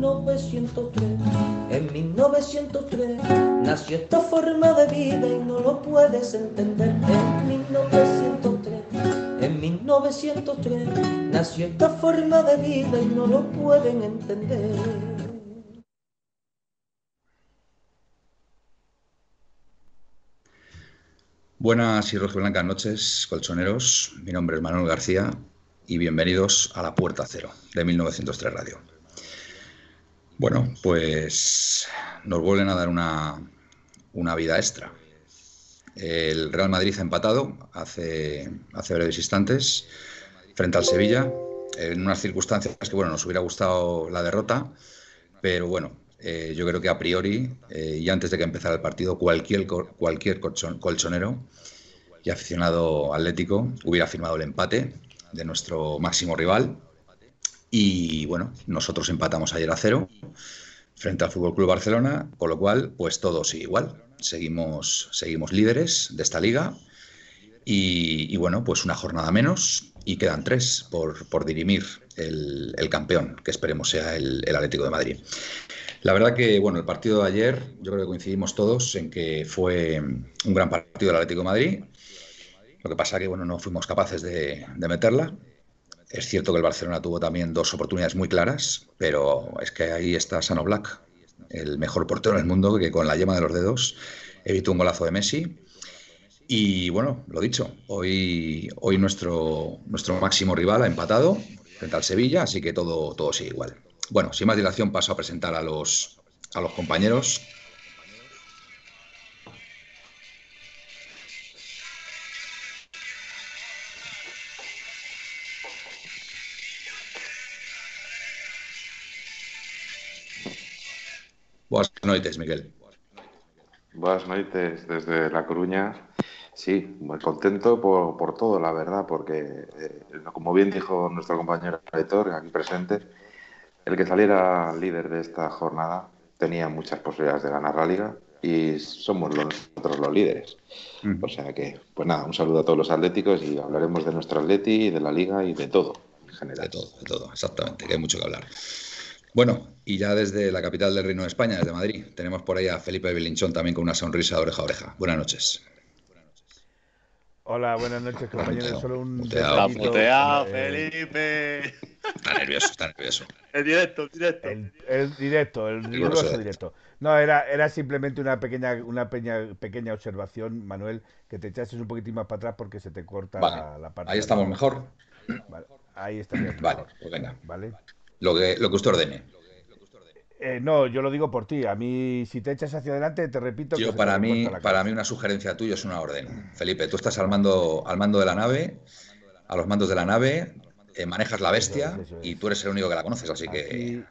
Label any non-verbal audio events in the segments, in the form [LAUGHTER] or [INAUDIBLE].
1903. En 1903 nació esta forma de vida y no lo puedes entender. En 1903, en 1903 nació esta forma de vida y no lo pueden entender. Buenas y blancas noches, colchoneros. Mi nombre es Manuel García y bienvenidos a La Puerta Cero de 1903 Radio. Bueno, pues nos vuelven a dar una, una vida extra. El Real Madrid ha empatado hace, hace breves instantes frente al Sevilla, en unas circunstancias que bueno, nos hubiera gustado la derrota, pero bueno, eh, yo creo que a priori, eh, y antes de que empezara el partido, cualquier, cualquier colchonero y aficionado atlético hubiera firmado el empate de nuestro máximo rival. Y bueno, nosotros empatamos ayer a cero frente al Fútbol Club Barcelona, con lo cual, pues todo sigue igual. Seguimos, seguimos líderes de esta liga. Y, bueno, pues una jornada menos y quedan tres por, por dirimir el, campeón, que esperemos sea el, el Atlético de Madrid. La verdad que, bueno, el partido de ayer, yo creo que coincidimos todos en que fue un gran partido del Atlético de Madrid. Lo que pasa que, bueno, no fuimos capaces de, meterla. Es cierto que el Barcelona tuvo también dos oportunidades muy claras, pero es que ahí está Sano Black, el mejor portero del mundo, que con la yema de los dedos evitó un golazo de Messi. Y bueno, lo dicho, hoy, hoy nuestro, nuestro máximo rival ha empatado frente al Sevilla, así que todo, todo sigue igual. Bueno, sin más dilación paso a presentar a los, a los compañeros. Buenas noches, Miguel. Buenas noches desde La Coruña. Sí, muy contento por, por todo, la verdad, porque, eh, como bien dijo nuestro compañero editor aquí presente, el que saliera líder de esta jornada tenía muchas posibilidades de ganar la liga y somos nosotros los líderes. O sea que, pues nada, un saludo a todos los atléticos y hablaremos de nuestro atleti, de la liga y de todo en general. De todo, de todo, exactamente, que hay mucho que hablar. Bueno, y ya desde la capital del Reino de España, desde Madrid, tenemos por ahí a Felipe Belinchón también con una sonrisa de oreja a oreja. Buenas noches. Hola, buenas noches, compañeros. Solo un. Puteado, Felipe. Está nervioso, está nervioso. El directo, el directo. El, directo, el riguroso directo. No, era, era simplemente una pequeña, una pequeña, pequeña observación, Manuel, que te echases un poquitín más para atrás porque se te corta la, parte. Ahí estamos mejor. Vale, ahí está. Vale, pues venga. Vale. Lo que, lo que usted ordene. Eh, no, yo lo digo por ti. A mí, si te echas hacia adelante, te repito. Yo, para mí, para mí, una sugerencia tuya es una orden. Felipe, tú estás al mando, al mando de la nave, a los mandos de la nave, eh, manejas la bestia y tú eres el único que la conoces, así que.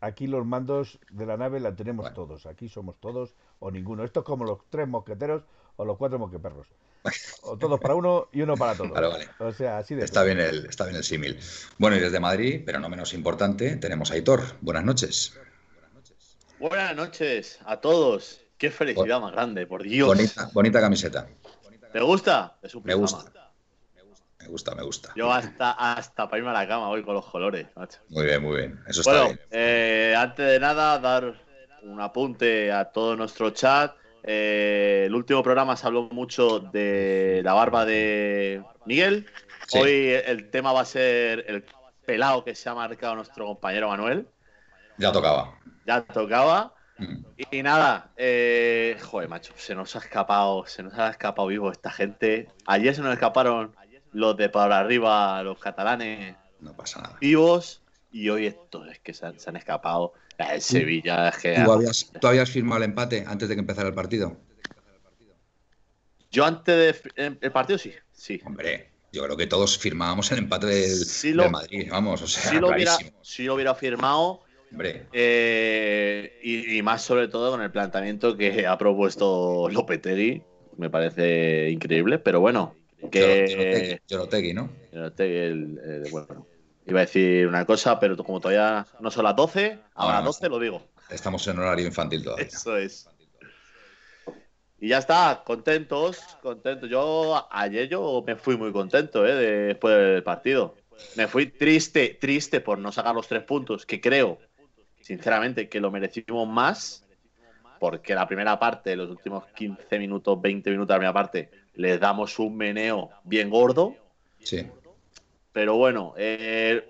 Aquí los mandos de la nave la tenemos todos. Aquí somos todos o ninguno. Esto es como los tres mosqueteros o los cuatro mosqueperros. O todos para uno y uno para todos. Vale, vale. O sea, así de está bien el Está bien el símil. Bueno, y desde Madrid, pero no menos importante, tenemos a Aitor. Buenas noches. Buenas noches a todos. Qué felicidad más grande, por Dios. Bonita, camiseta. ¿Te gusta? me gusta. Me gusta, me gusta. Yo hasta, hasta para irme a la cama voy con los colores, Muy bien, muy bien. Eso está bien. Eh, antes de nada, dar un apunte a todo nuestro chat. Eh, el último programa se habló mucho de la barba de Miguel. Hoy el tema va a ser el pelado que se ha marcado nuestro compañero Manuel. Ya tocaba. Ya tocaba. Mm. Y, nada, eh, joder, macho, se nos ha escapado, se nos ha escapado vivo esta gente. Ayer se nos escaparon los de para arriba, los catalanes. No pasa nada. Vivos. Y hoy estos es que se han escapado. El Sevilla ¿Tú habías, firmado el empate antes de que empezara el partido? Yo antes del em, partido sí, sí. Hombre, yo creo que todos firmábamos el empate del, Madrid, vamos, o sea, si lo, hubiera, si lo hubiera firmado, Eh, y, más sobre todo con el planteamiento que ha propuesto Lopetegui. Me parece increíble, pero bueno. Que... Yorotegui, ¿no? el, bueno, iba a decir una cosa, pero como todavía no son las 12, ahora las 12 lo digo. Estamos en horario infantil todavía. Eso es. Y ya está, contentos, contentos. Yo ayer yo me fui muy contento ¿eh? después del partido. Me fui triste, triste por no sacar los tres puntos, que creo, sinceramente, que lo merecimos más, porque la primera parte, los últimos 15 minutos, 20 minutos de la primera parte, les damos un meneo bien gordo. Sí. Pero bueno, eh,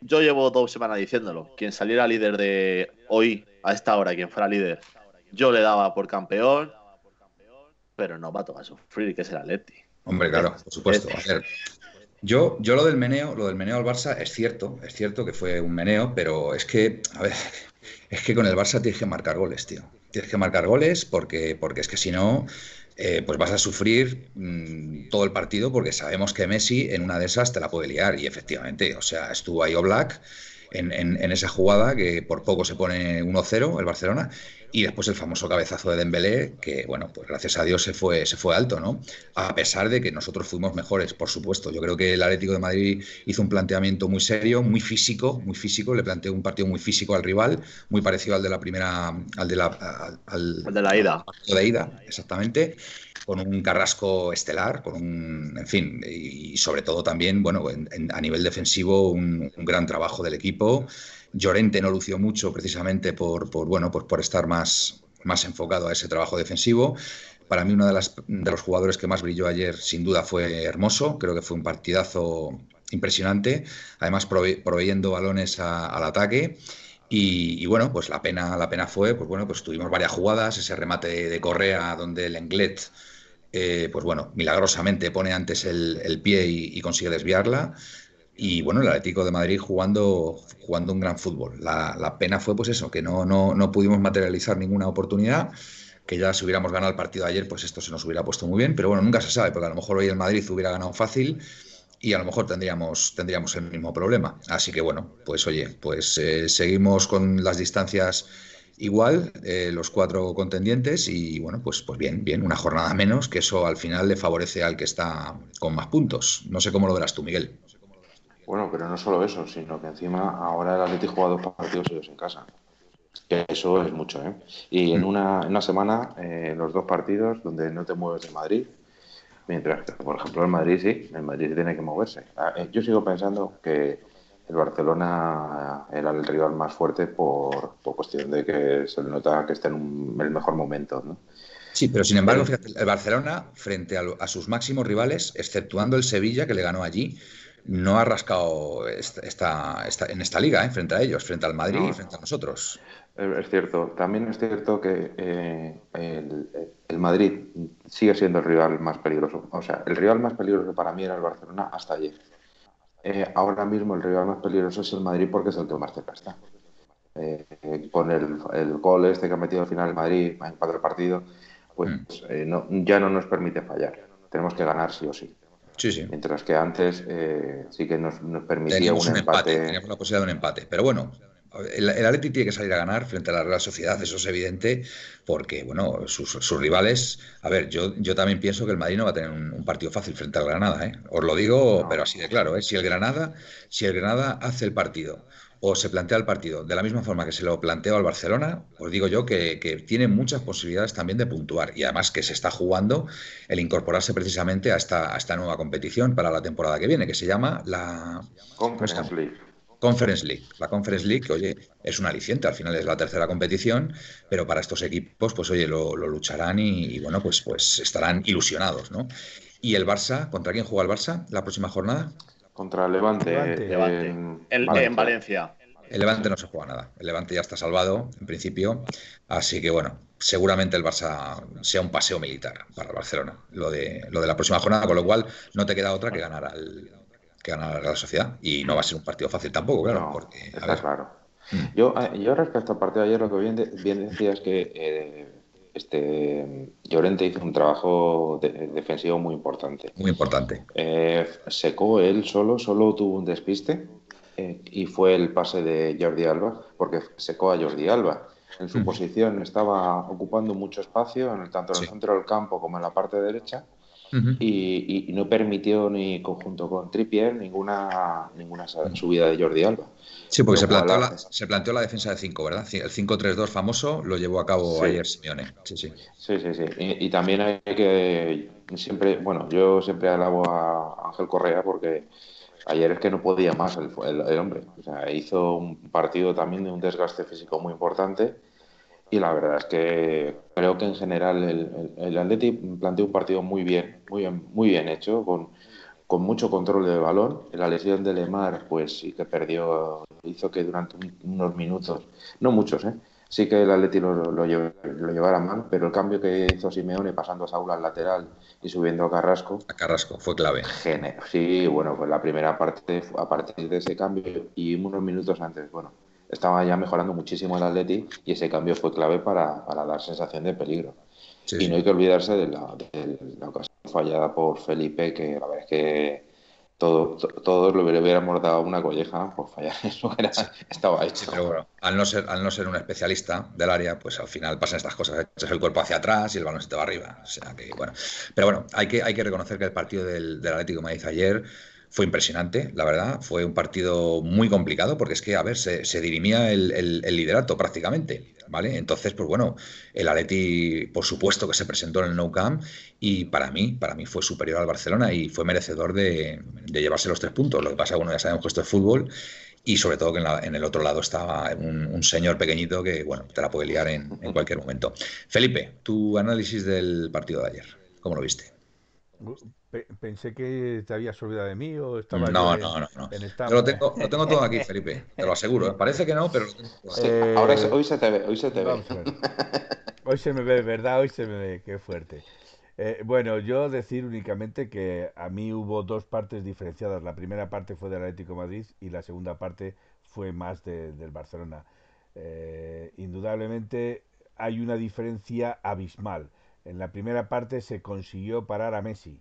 yo llevo dos semanas diciéndolo. Quien saliera líder de hoy, a esta hora, quien fuera líder, yo le daba por campeón pero no va a tomar sufrir, que es el Atleti. Hombre, claro, por supuesto. A ver, yo, yo lo del meneo, lo del meneo al Barça es cierto, es cierto que fue un meneo, pero es que, a ver, es que con el Barça tienes que marcar goles, tío. Tienes que marcar goles porque, porque es que si no, eh, pues vas a sufrir mm, todo el partido porque sabemos que Messi en una de esas te la puede liar. Y efectivamente, o sea, estuvo ahí Black en, en, esa jugada que por poco se pone 1-0 el Barcelona y después el famoso cabezazo de Dembélé, que bueno, pues gracias a Dios se fue, se fue alto, ¿no? A pesar de que nosotros fuimos mejores, por supuesto. Yo creo que el Atlético de Madrid hizo un planteamiento muy serio, muy físico, muy físico. Le planteó un partido muy físico al rival, muy parecido al de la primera, al de la, al, de la ida. De ida, exactamente con un Carrasco estelar, con un, en fin, y sobre todo también, bueno, a nivel defensivo, un, un, gran trabajo del equipo. Llorente no lució mucho precisamente por, bueno, pues por estar más, más enfocado a ese trabajo defensivo. Para mí, uno de, las, de los jugadores que más brilló ayer, sin duda, fue Hermoso. Creo que fue un partidazo impresionante. Además, proveyendo balones al ataque. Y, bueno, pues la pena, la pena fue, pues bueno, pues tuvimos varias jugadas, ese remate de, Correa donde el Englet, eh, pues bueno, milagrosamente pone antes el, pie y, consigue desviarla. Y bueno, el Atlético de Madrid jugando, jugando un gran fútbol. La, pena fue pues eso, que no, no, no, pudimos materializar ninguna oportunidad, que ya si hubiéramos ganado el partido ayer, pues esto se nos hubiera puesto muy bien, pero bueno, nunca se sabe, porque a lo mejor hoy el Madrid hubiera ganado fácil y a lo mejor tendríamos, tendríamos el mismo problema. Así que bueno, pues oye, pues eh, seguimos con las distancias igual, eh, los cuatro contendientes, y bueno, pues, pues bien, bien, una jornada menos, que eso al final le favorece al que está con más puntos. No sé cómo lo verás tú, Miguel. Bueno, pero no solo eso, sino que encima ahora el Atlético juega dos partidos ellos en casa. Que eso es mucho, ¿eh? Y en mm. una, en una semana, eh, los dos partidos donde no te mueves de Madrid, mientras que, por ejemplo, el Madrid sí, el Madrid tiene que moverse. Ah, eh, yo sigo pensando que el Barcelona era el rival más fuerte por, por cuestión de que se le nota que está en el mejor momento, ¿no? Sí, pero sin embargo, fíjate, el Barcelona, frente a, a, sus máximos rivales, exceptuando el Sevilla, que le ganó allí, no ha rascado esta, en esta liga, ¿eh? frente a ellos, frente al Madrid y frente a nosotros. Es cierto, también es cierto que eh, el, Madrid sigue siendo el rival más peligroso. O sea, el rival más peligroso para mí era el Barcelona hasta ayer. Eh, ahora mismo el rival más peligroso es el Madrid porque es el que más cerca está. con el, el, gol este que ha metido al final el Madrid en cuatro partidos, pues mm. ya no nos permite fallar. Tenemos que ganar sí o sí. Mientras que antes eh, sí que nos, permitía un, empate. Teníamos la posibilidad de un empate. Pero bueno, el, el Atleti tiene que salir a ganar frente a la Real Sociedad, eso es evidente, porque bueno, sus, rivales. A ver, yo, yo también pienso que el Madrid no va a tener un, partido fácil frente al Granada, ¿eh? Os lo digo, pero así de claro, ¿eh? Si el Granada, si el Granada hace el partido o se plantea el partido de la misma forma que se lo planteó al Barcelona, os digo yo que, tiene muchas posibilidades también de puntuar y además que se está jugando el incorporarse precisamente a esta, esta nueva competición para la temporada que viene, que se llama la Conference League. Conference League. La Conference League, que oye, es un aliciente, al final es la tercera competición, pero para estos equipos, pues oye, lo, lucharán y, bueno, pues, pues estarán ilusionados, ¿no? ¿Y el Barça? ¿Contra quién juega el Barça la próxima jornada? Contra el Levante. En, Valencia. El Levante no se juega nada. El Levante ya está salvado, en principio. Así que bueno, seguramente el Barça sea un paseo militar para el Barcelona, lo de, lo de la próxima jornada, con lo cual no te queda otra que ganar al que ganar a la sociedad. Y no va a ser un partido fácil tampoco, claro. porque, está claro. Mm. Yo, eh, yo respecto al partido de ayer, lo que bien, bien decía es que eh, este Llorente hizo un trabajo defensivo muy importante. Muy importante. Eh, secó él solo, solo tuvo un despiste. eh, y fue el pase de Jordi Alba, porque secó a Jordi Alba. En su posición estaba ocupando mucho espacio, en el, tanto en el centro del campo como en la parte derecha, y, no permitió ni conjunto con Trippier ninguna, ninguna subida de Jordi Alba. Sí, porque se planteó, la, se planteó, la, defensa de 5, ¿verdad? El 5-3-2 famoso lo llevó a cabo ayer Simeone. Sí, sí. Sí, sí, sí. Y, también hay que siempre, bueno, yo siempre alabo a Ángel Correa porque ayer es que no podía más el, el, hombre. O sea, hizo un partido también de un desgaste físico muy importante y la verdad es que creo que en general el, el, Atleti planteó un partido muy bien, muy bien, muy bien hecho, con, con mucho control del balón. La lesión de Lemar, pues sí que perdió, hizo que durante unos minutos, no muchos, ¿eh? sí que el Atleti lo, lo, llevara mal, pero el cambio que hizo Simeone pasando a Saúl al lateral y subiendo a Carrasco. A Carrasco, fue clave. Sí, bueno, pues la primera parte, a partir de ese cambio y unos minutos antes, bueno, estaba ya mejorando muchísimo el Atleti y ese cambio fue clave para, dar sensación de peligro. y no hay que olvidarse de la, ocasión fallada por Felipe, que la verdad es que todo, todos le hubiéramos dado una colleja por fallar [LAUGHS] eso, era, estaba hecho. Pero bueno, al no, ser, al no ser un especialista del área, pues al final pasan estas cosas. Echas el cuerpo hacia atrás y el balón se te va arriba. O sea que, bueno. Pero bueno, hay que, hay que reconocer que el partido del, del Atlético me dice ayer fue impresionante, la verdad. Fue un partido muy complicado porque es que, a ver, se, dirimía el, liderato prácticamente, ¿vale? Entonces, pues bueno, el Atleti, por supuesto que se presentó en el Nou Camp y para mí, para mí fue superior al Barcelona y fue merecedor de, llevarse los tres puntos. Lo que pasa, bueno, ya sabemos que esto es fútbol y sobre todo que en, el otro lado estaba un, señor pequeñito que, bueno, te la puede liar en, en cualquier momento. Felipe, tu análisis del partido de ayer, ¿cómo lo viste? Pensé que te habías olvidado de mí o estaba no, no, no, no. lo, tengo, [LAUGHS] lo tengo todo aquí, Felipe. Te lo aseguro. ¿eh? Parece que no, pero. Eh, ahora hoy se te ve, hoy se te ve. [LAUGHS] Hoy se me ve, ¿verdad? Hoy se me ve. Qué fuerte. Eh, bueno, yo decir únicamente que a mí hubo dos partes diferenciadas. La primera parte fue del Atlético Madrid y la segunda parte fue más del Barcelona. indudablemente hay una diferencia abismal. En la primera parte se consiguió parar a Messi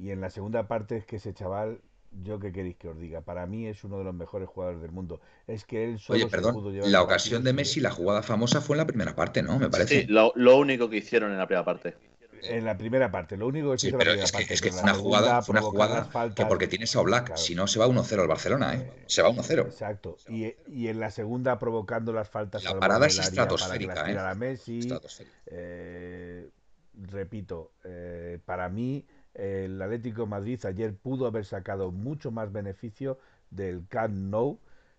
y en la segunda parte es que ese chaval, yo qué queréis que os diga, para mí es uno de los mejores jugadores del mundo. Es que él solo Oye, perdón, la ocasión de Messi, la jugada famosa fue en la primera parte, ¿no? Me parece. Sí, lo, único que hicieron en la primera parte. En la primera parte, lo único que sí, pero es que, es que fue una jugada, fue una jugada que porque tienes a Black, si no se va 1-0 al Barcelona, ¿eh? Se va 1-0. Exacto. Y, y, en la segunda provocando las faltas. La parada es estratosférica, ¿eh? A Messi, eh, repito, eh, para mí el Atlético Madrid ayer pudo haber sacado mucho más beneficio del Camp Nou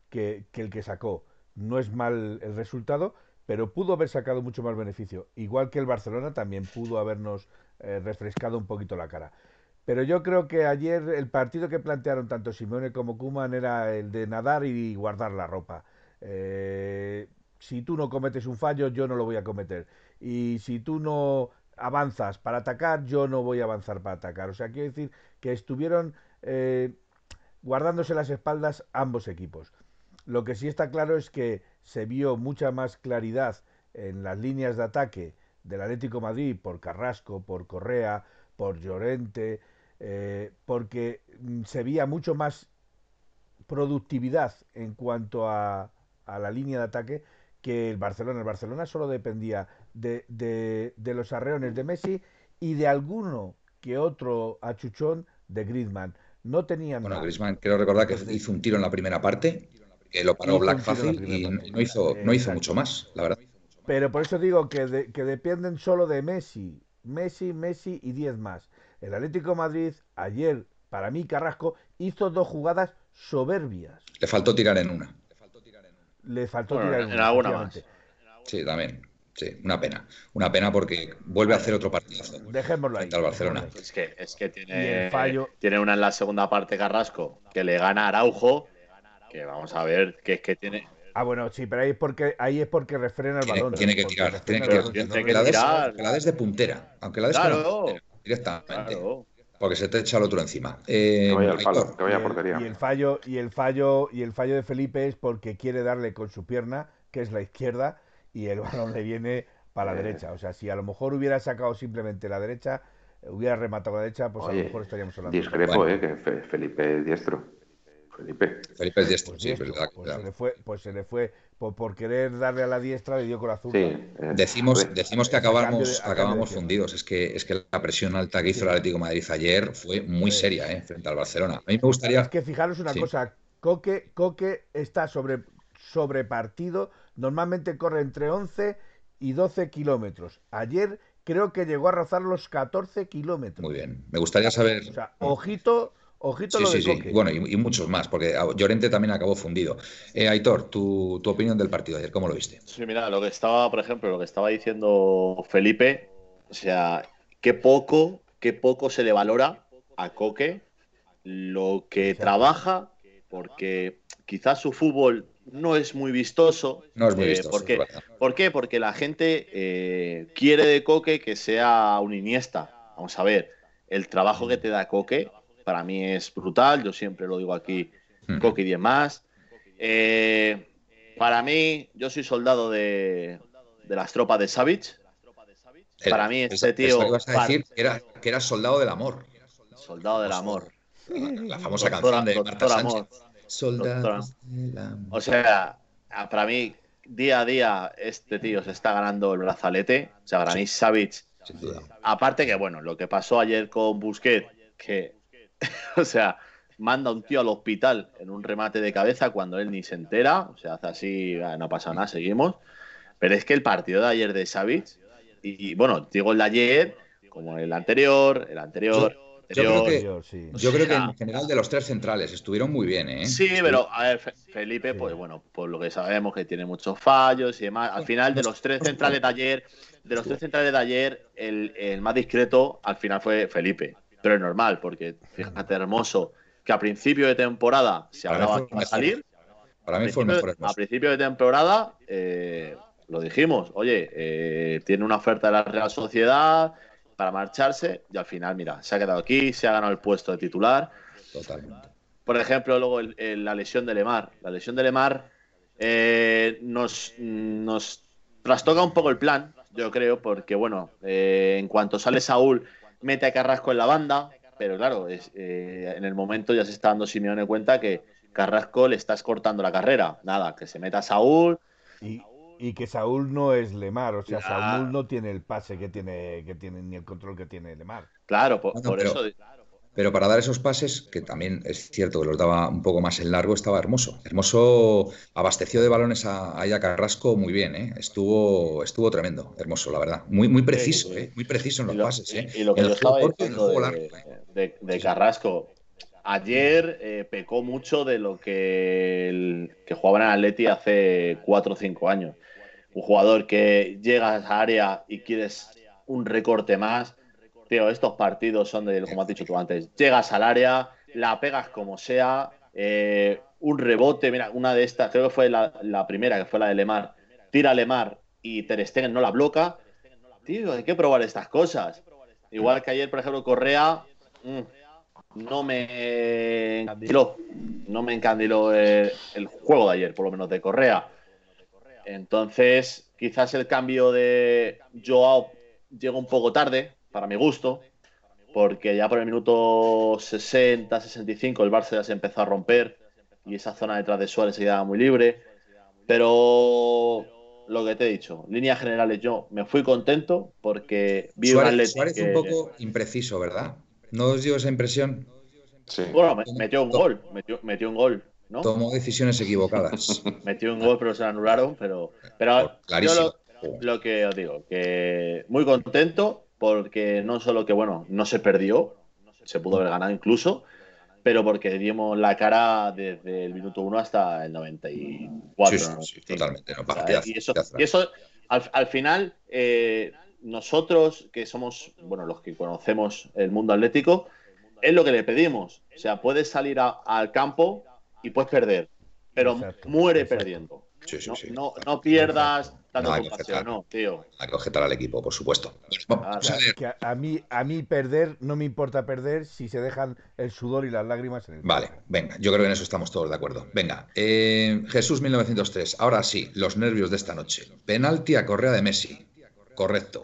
que, el que sacó. No es mal el resultado, pero pudo haber sacado mucho más beneficio. Igual que el Barcelona también pudo habernos eh, refrescado un poquito la cara. Pero yo creo que ayer el partido que plantearon tanto Simone como Kuman era el de nadar y guardar la ropa. Eh, si tú no cometes un fallo, yo no lo voy a cometer. Y si tú no avanzas para atacar, yo no voy a avanzar para atacar. O sea, quiero decir que estuvieron eh, guardándose las espaldas ambos equipos. Lo que sí está claro es que se vio mucha más claridad en las líneas de ataque del Atlético Madrid por Carrasco, por Correa, por Llorente, eh, porque mm, se veía mucho más productividad en cuanto a, a la línea de ataque que el Barcelona. El Barcelona solo dependía de, de, los arreones de Messi y de alguno que otro achuchón de Griezmann. No tenían. Bueno, Griezmann, quiero recordar que hizo un tiro en la primera parte, que lo paró Black fácil y no hizo, no hizo mucho más, la verdad. Pero por eso digo que, que dependen solo de Messi. Messi, Messi y 10 más. El Atlético Madrid, ayer, para mí, Carrasco, hizo dos jugadas soberbias. Le faltó tirar en una. Le faltó tirar en, alguna más. Sí, también. Sí, una pena. Una pena porque vuelve a hacer otro partido. Dejémoslo ahí. Al Barcelona. Es que, es que tiene, tiene una en la segunda parte Carrasco que le gana a Araujo. Que vamos a ver, que es que tiene. Ah, bueno, sí, pero ahí es porque, ahí es porque refrena el balón. Tiene, que tirar. Tiene que, tiene que, la tirar. la des de puntera. Aunque la des claro, directamente. Porque se te echa el otro encima. Eh, que vaya al palo, que vaya a portería. Y el fallo, y el fallo, y el fallo de Felipe es porque quiere darle con su pierna, que es la izquierda, y el balón le viene para la derecha. O sea, si a lo mejor hubiera sacado simplemente la derecha, hubiera rematado la derecha, pues a lo mejor estaríamos hablando. Discrepo, eh, que Felipe es diestro. Felipe. Felipe es diestro, sí, Diestro, verdad, pues, claro. se le fue, pues se le fue por, por querer darle a la diestra le dio con la Sí. zurda. eh, Decimos, decimos que acabamos, de- acabamos de- fundidos. Es que, es que la presión alta que hizo el Atlético de Madrid ayer fue muy Sí. seria ¿eh? frente al Barcelona. A mí me gustaría. Es que fijaros una Sí. cosa, Coque, Coque está sobre, sobrepartido, normalmente corre entre 11 y 12 kilómetros. Ayer creo que llegó a rozar los 14 kilómetros. Muy bien. Me gustaría saber. O sea, ojito, ojito Sí, lo sí, de sí. Coque. Bueno, y, y muchos más, porque a- Llorente también acabó fundido. Eh, Aitor, tu, tu opinión del partido ayer, ¿cómo lo viste? Sí, mira, lo que estaba, por ejemplo, lo que estaba diciendo Felipe, o sea, qué poco, qué poco se le valora a Coque lo que trabaja, porque quizás su fútbol no es muy vistoso. No es muy eh, vistoso, ¿por, qué? ¿Por qué? Porque la gente eh, quiere de Coque que sea un Iniesta. Vamos a ver, el trabajo que te da Coque para mí es brutal, yo siempre lo digo aquí, Hmm. Coque y demás. Eh, para mí, yo soy soldado de, de las tropas de Savage. Para mí este tío- ibas a decir que era, que era soldado del amor. Soldado del amor. La famosa Doctora- canción de Marta Sánchez. amor. Soldados. O sea, para mí, día a día, este tío se está ganando el brazalete. O sea, duda. aparte que, bueno, lo que pasó ayer con Busquets, que, [LAUGHS] o sea, manda un tío al hospital en un remate de cabeza cuando él ni se entera. O sea, hace así, "Ah, no pasa nada, seguimos. Pero es que el partido de ayer de Savage, y, y, bueno, digo el de ayer, como el anterior, el anterior, yo creo que-. Yo creo que en general de los tres centrales estuvieron muy bien, ¿eh? Sí, pero a ver, Fe- Felipe, Sí. pues bueno, por lo que sabemos que tiene muchos fallos y demás. Al final, de los tres centrales de ayer, de los tres centrales de ayer, el, el más discreto al final fue Felipe. Pero es normal, porque fíjate, hermoso, que a principio de temporada se hablaba que iba a salir. Para mí A fue el mejor A principio de temporada eh, lo dijimos, oye, eh, tiene una oferta de la Real Sociedad para marcharse y al final, mira, se ha quedado aquí, se ha ganado el puesto de titular. Totalmente. Por ejemplo, luego el- el- la lesión de Lemar. La lesión de Lemar eh, nos, nos trastoca un poco el plan, yo creo, porque bueno, eh, en cuanto sale Saúl, mete a Carrasco en la banda, pero claro, es, eh, en el momento ya se está dando Simeone cuenta que Carrasco le estás cortando la carrera. Nada, que se meta Saúl. Y, y que Saúl no es Lemar, o sea, Ya. Saúl no tiene el pase que tiene, que tiene ni el control que tiene Lemar. Claro, por, Bueno, por pero- eso. Pero para dar esos pases, que también es cierto que los daba un poco más en largo, estaba Hermoso. Hermoso abasteció de balones a, ahí a Carrasco muy bien, ¿eh? Estuvo, estuvo tremendo, Hermoso, la verdad. Muy, muy preciso, Sí, sí. ¿eh? Muy preciso en los y lo, pases, ¿eh? y- y lo que En yo el juego estaba corto el de, largo, ¿eh? de-. Carrasco. Ayer eh, pecó mucho de lo que, el, que jugaba en el Atleti hace 4 o 5 años. Un jugador que llega a área y quieres un recorte más. Tío, estos partidos son de, como has dicho tú antes, llegas al área, la pegas como sea, eh, un rebote, mira, una de estas, creo que fue la, primera, que fue la de Lemar, tira Lemar y Ter no la bloca. Tío, hay que probar estas cosas. Igual que ayer, por ejemplo, Correa, mm, no me encandiló, no me encandiló el, el juego de ayer, por lo menos de Correa. Entonces, quizás el cambio de Joao llega un poco tarde, para mi gusto, porque ya por el minuto 60, 65 el Barça ya se empezó a romper y esa zona detrás de Suárez se quedaba muy libre. Pero lo que te he dicho, líneas generales, yo me fui contento porque vi un Suárez, Atleti Suárez que- un poco impreciso, ¿verdad? ¿No os dio esa impresión? Sí. Bueno, me- metió un gol, metió, metió un gol, ¿no? Tomó decisiones equivocadas. [LAUGHS] Metió un gol, pero se lo anularon. Pero, pero yo lo, lo que os digo, que muy contento porque no solo que, bueno, no se perdió, se pudo haber ganado incluso, pero porque dimos la cara desde el minuto 1 hasta el 94. Sí, sí, sí, 95. totalmente. No, O sea, partidazo, y eso, y eso al, al final, eh, nosotros que somos, bueno, los que conocemos el mundo atlético, es lo que le pedimos. O sea, puedes salir a- al campo y puedes perder, pero Exacto, muere exacto. perdiendo. Sí, sí, No, sí. no, no pierdas tanto No, hay tu que pasión, aceptar. no, tío. Hay que objetar al equipo, por supuesto. Vamos Ah, a ver. Que a, a mí, a mí perder, no me importa perder si se dejan el sudor y las lágrimas en el Vale, venga, yo creo que en eso estamos todos de acuerdo. Venga, eh, Jesús 1903, ahora sí, los nervios de esta noche. Penalti a Correa de Messi, correcto.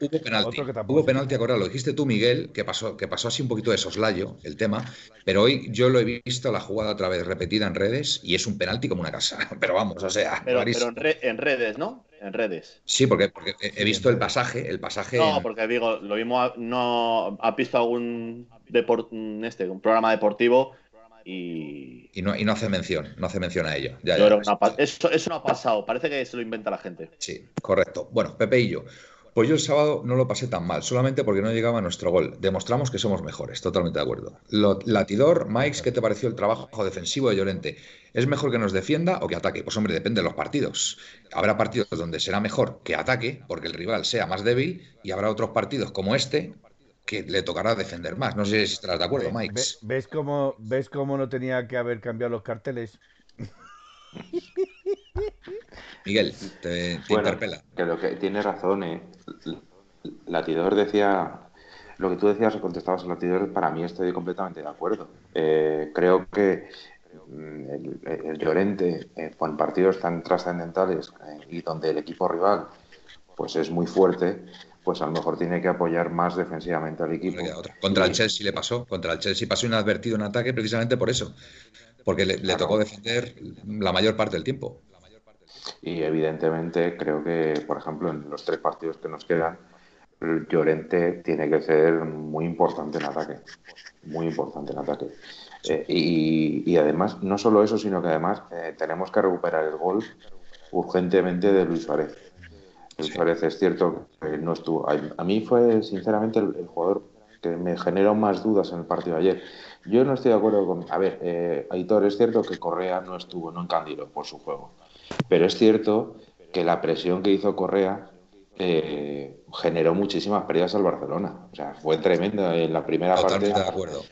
Hubo penalti. Hubo penalti, acordado. Lo dijiste tú, Miguel, que pasó, que pasó así un poquito de soslayo el tema, pero hoy yo lo he visto la jugada otra vez repetida en redes y es un penalti como una casa. [LAUGHS] Pero vamos, o sea. Pero, en, redes, ¿no? En redes. Sí, porque, he visto el pasaje, el pasaje. No, porque digo, lo mismo no ha visto algún este, un programa deportivo y... Y, no, y no hace mención, no hace mención a ello. eso, eso no ha pasado, parece que se lo inventa la gente. Sí, correcto. Bueno, Pepe y yo. Pues yo el sábado no lo pasé tan mal, solamente porque no llegaba nuestro gol. Demostramos que somos mejores, totalmente de acuerdo. latidor, Mike, ¿qué te pareció el trabajo defensivo de Llorente? ¿Es mejor que nos defienda o que ataque? Pues hombre, depende de los partidos. Habrá partidos donde será mejor que ataque, porque el rival sea más débil, y habrá otros partidos como este, que le tocará defender más. No sé si estarás de acuerdo, Mike. ¿Ves cómo, ¿Ves cómo no tenía que haber cambiado los carteles? Miguel, te, interpela. Que lo que tiene razón, ¿eh? Latidor decía, lo que tú decías o contestabas al Latidor, para mí estoy completamente de acuerdo. Eh, creo que mm, el, Llorente, eh, con partidos tan trascendentales eh, y donde el equipo rival pues es muy fuerte, pues a lo mejor tiene que apoyar más defensivamente al equipo. Contra el Chelsea le pasó, contra el Chelsea pasó inadvertido en ataque precisamente por eso, porque le, tocó defender la mayor parte del tiempo. Y evidentemente creo que, por ejemplo, en los tres partidos que nos quedan, Llorente tiene que ser muy importante en ataque, muy importante en ataque. Eh, y, además, no solo eso, sino que además eh, tenemos que recuperar el gol urgentemente de Luis Suárez. Luis Suárez es cierto que no estuvo. A, mí fue, sinceramente, el, jugador que me generó más dudas en el partido de ayer. Yo no estoy de acuerdo con. A ver, eh, Aitor, es cierto que Correa no estuvo, no encandiló por su juego. Pero es cierto que la presión que hizo Correa eh, generó muchísimas pérdidas al Barcelona. O sea, fue tremenda en la primera parte. de acuerdo.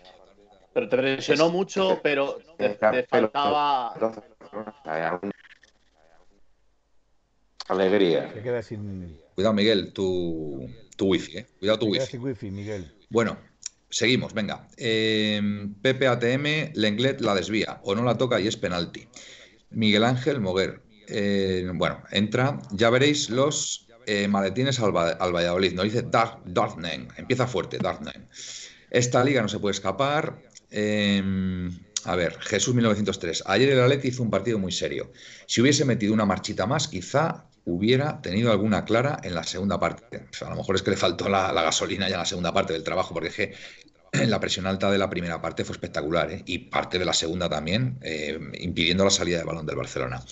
Pero te presionó mucho, pero te, faltaba. Alegría. Cuidado, Miguel, tu, tu wifi, ¿eh? Cuidado tu wifi. wifi, Miguel. Bueno, seguimos, venga. Eh, Pepe ATM, Lenglet la desvía o no la toca y es penalti. Miguel Ángel Moguer. Eh, bueno, entra. Ya veréis los eh, maletines al, Valladolid. Nos dice Dark, Darknen. Empieza fuerte, Darknen. Esta liga no se puede escapar. A ver, Jesús 1903. Ayer el Atleti hizo un partido muy serio. Si hubiese metido una marchita más, quizá hubiera tenido alguna clara en la segunda parte. a lo mejor es que le faltó la, gasolina ya en la segunda parte del trabajo, porque es [CLEARS THROAT] la presión alta de la primera parte fue espectacular ¿eh? y parte de la segunda también, eh, impidiendo la salida de balón del Barcelona.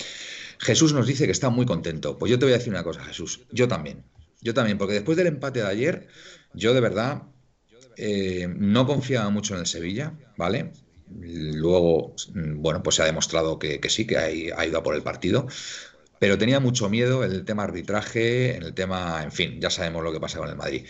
Jesús nos dice que está muy contento. Pues yo te voy a decir una cosa, Jesús. Yo también. Yo también, porque después del empate de ayer, yo de verdad eh, no confiaba mucho en el Sevilla, ¿vale? Luego, mm, bueno, pues se ha demostrado que, sí, que ha, ido a por el partido. Pero tenía mucho miedo en el tema arbitraje, en el tema, en fin, ya sabemos lo que pasa con el Madrid.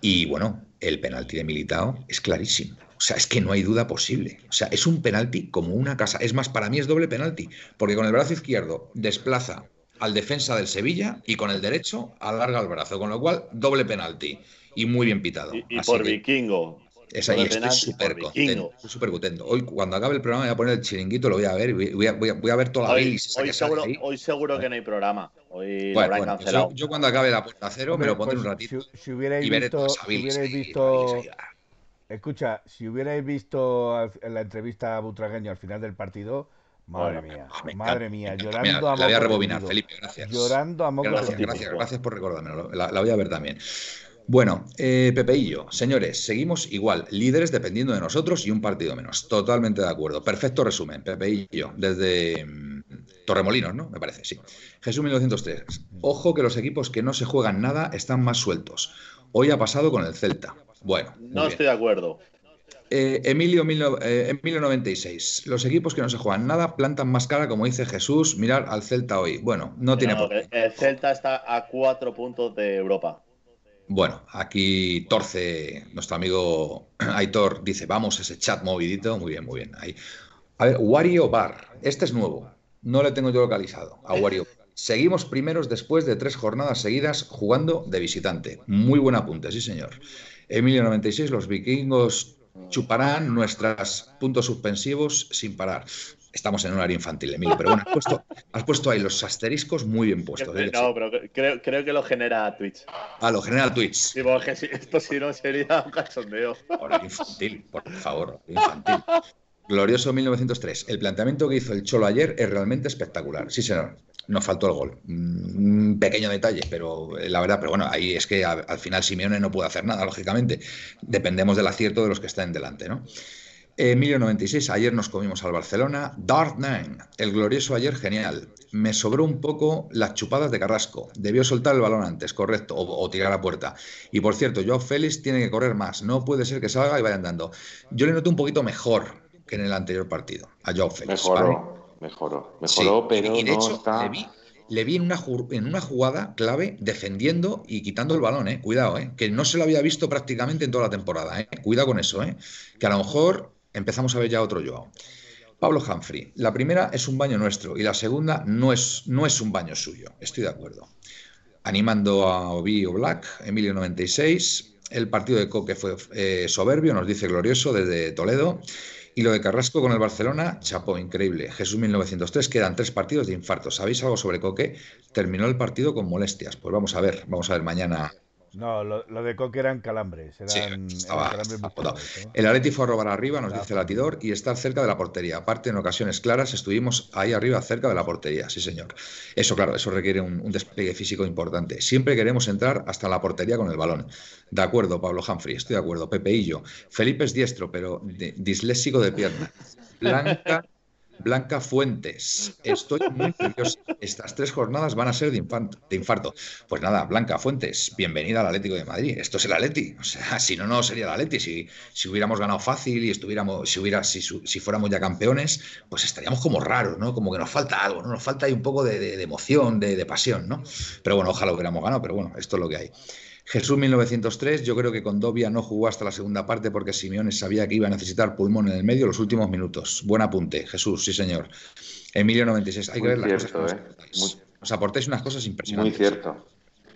Y bueno, el penalti de Militao es clarísimo. O sea, es que no hay duda posible. O sea, es un penalti como una casa. Es más, para mí es doble penalti, porque con el brazo izquierdo desplaza al defensa del Sevilla y con el derecho alarga el brazo, con lo cual doble penalti y muy bien pitado. Y, por vikingo. Es ahí, estoy súper contento. Súper contento. Hoy, cuando acabe el programa, voy a poner el chiringuito, lo voy a ver. Voy a, voy a, ver toda la hoy, hoy, seguro, hoy seguro que no hay programa. Hoy lo habrán cancelado. Yo, cuando acabe la puerta cero me lo pondré un pues, ratito. Si, si hubierais visto, si hubierais visto escucha, si hubierais visto la entrevista a Butragueño al final del partido, Madre mía, madre mía, llorando a La voy a rebobinar, Felipe, gracias. Llorando a Gracias, gracias, gracias por recordármelo. La, la voy a ver también. Bueno, eh, Pepeillo, señores, seguimos igual, líderes dependiendo de nosotros y un partido menos. Totalmente de acuerdo. Perfecto resumen, Pepeillo, desde mm, Torremolinos, ¿no? Me parece, sí. Jesús 1903. Ojo que los equipos que no se juegan nada están más sueltos. Hoy ha pasado con el Celta. Bueno. No estoy de acuerdo. Eh, Emilio, eh, Emilio 96. Los equipos que no se juegan nada plantan más cara, como dice Jesús, mirar al Celta hoy. Bueno, no, tiene por qué. El Celta está a cuatro puntos de Europa. Bueno, aquí torce nuestro amigo [CLEARS THROAT] Aitor, dice, vamos, ese chat movidito, muy bien, muy bien. Ahí. A ver, Wario Bar, este es nuevo, no le tengo yo localizado a Wario. Seguimos primeros después de tres jornadas seguidas jugando de visitante. Muy buen apunte, sí señor. Emilio 96, los vikingos chuparán nuestros puntos suspensivos sin parar. Estamos en un área infantil, Emilio, pero bueno, has puesto, has puesto ahí los asteriscos muy bien puestos. No, pero creo, creo, que lo genera Twitch. Ah, lo genera Twitch. Sí, porque esto si no sería un cachondeo. Ahora, infantil, por favor, infantil. Glorioso 1903. El planteamiento que hizo el Cholo ayer es realmente espectacular. Sí, señor. Nos faltó el gol. Un pequeño detalle, pero eh, la verdad, pero bueno, ahí es que al final Simeone no puede hacer nada, lógicamente. Dependemos del acierto de los que están delante, ¿no? Emilio 96, ayer nos comimos al Barcelona. Dark Nine, el glorioso ayer genial. Me sobró un poco las chupadas de Carrasco. Debió soltar el balón antes, correcto, o, tirar a puerta. Y por cierto, Joao Félix tiene que correr más. No puede ser que salga y vaya andando. Yo le noté un poquito mejor que en el anterior partido a Joao Félix. Mejoró, mejoró, mejoró, pero y de hecho, Le vi, en, una, en una jugada clave defendiendo y quitando el balón, eh. Cuidado, eh. Que no se lo había visto prácticamente en toda la temporada, eh. Cuidado con eso, eh. Que a lo mejor empezamos a ver ya otro Joao. Pablo Humphrey, la primera es un baño nuestro y la segunda no es, no es un baño suyo, estoy de acuerdo. Animando a Obi o Black, Emilio 96, el partido de Coque fue eh, soberbio, nos dice Glorioso desde Toledo. Y lo de Carrasco con el Barcelona, chapó, increíble. Jesús 1903, quedan tres partidos de infarto. ¿Sabéis algo sobre Coque? Terminó el partido con molestias. Pues vamos a ver, vamos a ver mañana no, lo, de Coque eran calambres. Eran, El Atleti fue a robar arriba, nos dice el latidor, y estar cerca de la portería. Aparte, en ocasiones claras, estuvimos ahí arriba, cerca de la portería. Sí, señor. Eso, claro, eso requiere un, despliegue físico importante. Siempre queremos entrar hasta la portería con el balón. De acuerdo, Pablo Humphrey, estoy de acuerdo. Pepeillo. Felipe es diestro, pero disléxico de pierna. Blanca Blanca Fuentes, estoy muy nerviosa. Estas tres jornadas van a ser de, infarto. Pues nada, Blanca Fuentes, bienvenida al Atlético de Madrid. Esto es el Atleti. O sea, [LAUGHS] si no, no sería el Atleti. Si, si hubiéramos ganado fácil y estuviéramos, si hubiera, si, si, fuéramos ya campeones, pues estaríamos como raros, ¿no? Como que nos falta algo, ¿no? Nos falta ahí un poco de, emoción, de, de, pasión, ¿no? Pero bueno, ojalá hubiéramos ganado, pero bueno, esto es lo que hay. Jesús 1903, yo creo que con Dobia no jugó hasta la segunda parte porque Simeone sabía que iba a necesitar pulmón en el medio los últimos minutos. Buen apunte, Jesús, sí señor. Emilio 96, hay que ver las cosas. ¿eh? Os aportáis unas cosas impresionantes. Muy cierto.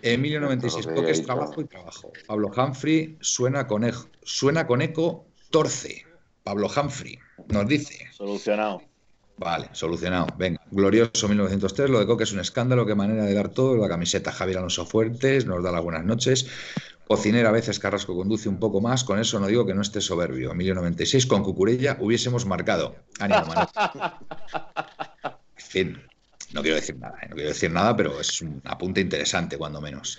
Emilio 96, porque es trabajo y trabajo. Pablo Humphrey suena con, suena con eco, torce. Pablo Humphrey nos dice. Solucionado. Vale, solucionado. Venga, glorioso 1903. Lo de Coque es un escándalo. Qué manera de dar todo. La camiseta Javier Alonso Fuertes nos da las buenas noches. Cocinera a veces Carrasco conduce un poco más. Con eso no digo que no esté soberbio. Emilio 96 con Cucurella hubiésemos marcado. Ánimo, mano. [LAUGHS] En fin, no quiero decir nada, ¿eh? no quiero decir nada, pero es un apunte interesante, cuando menos.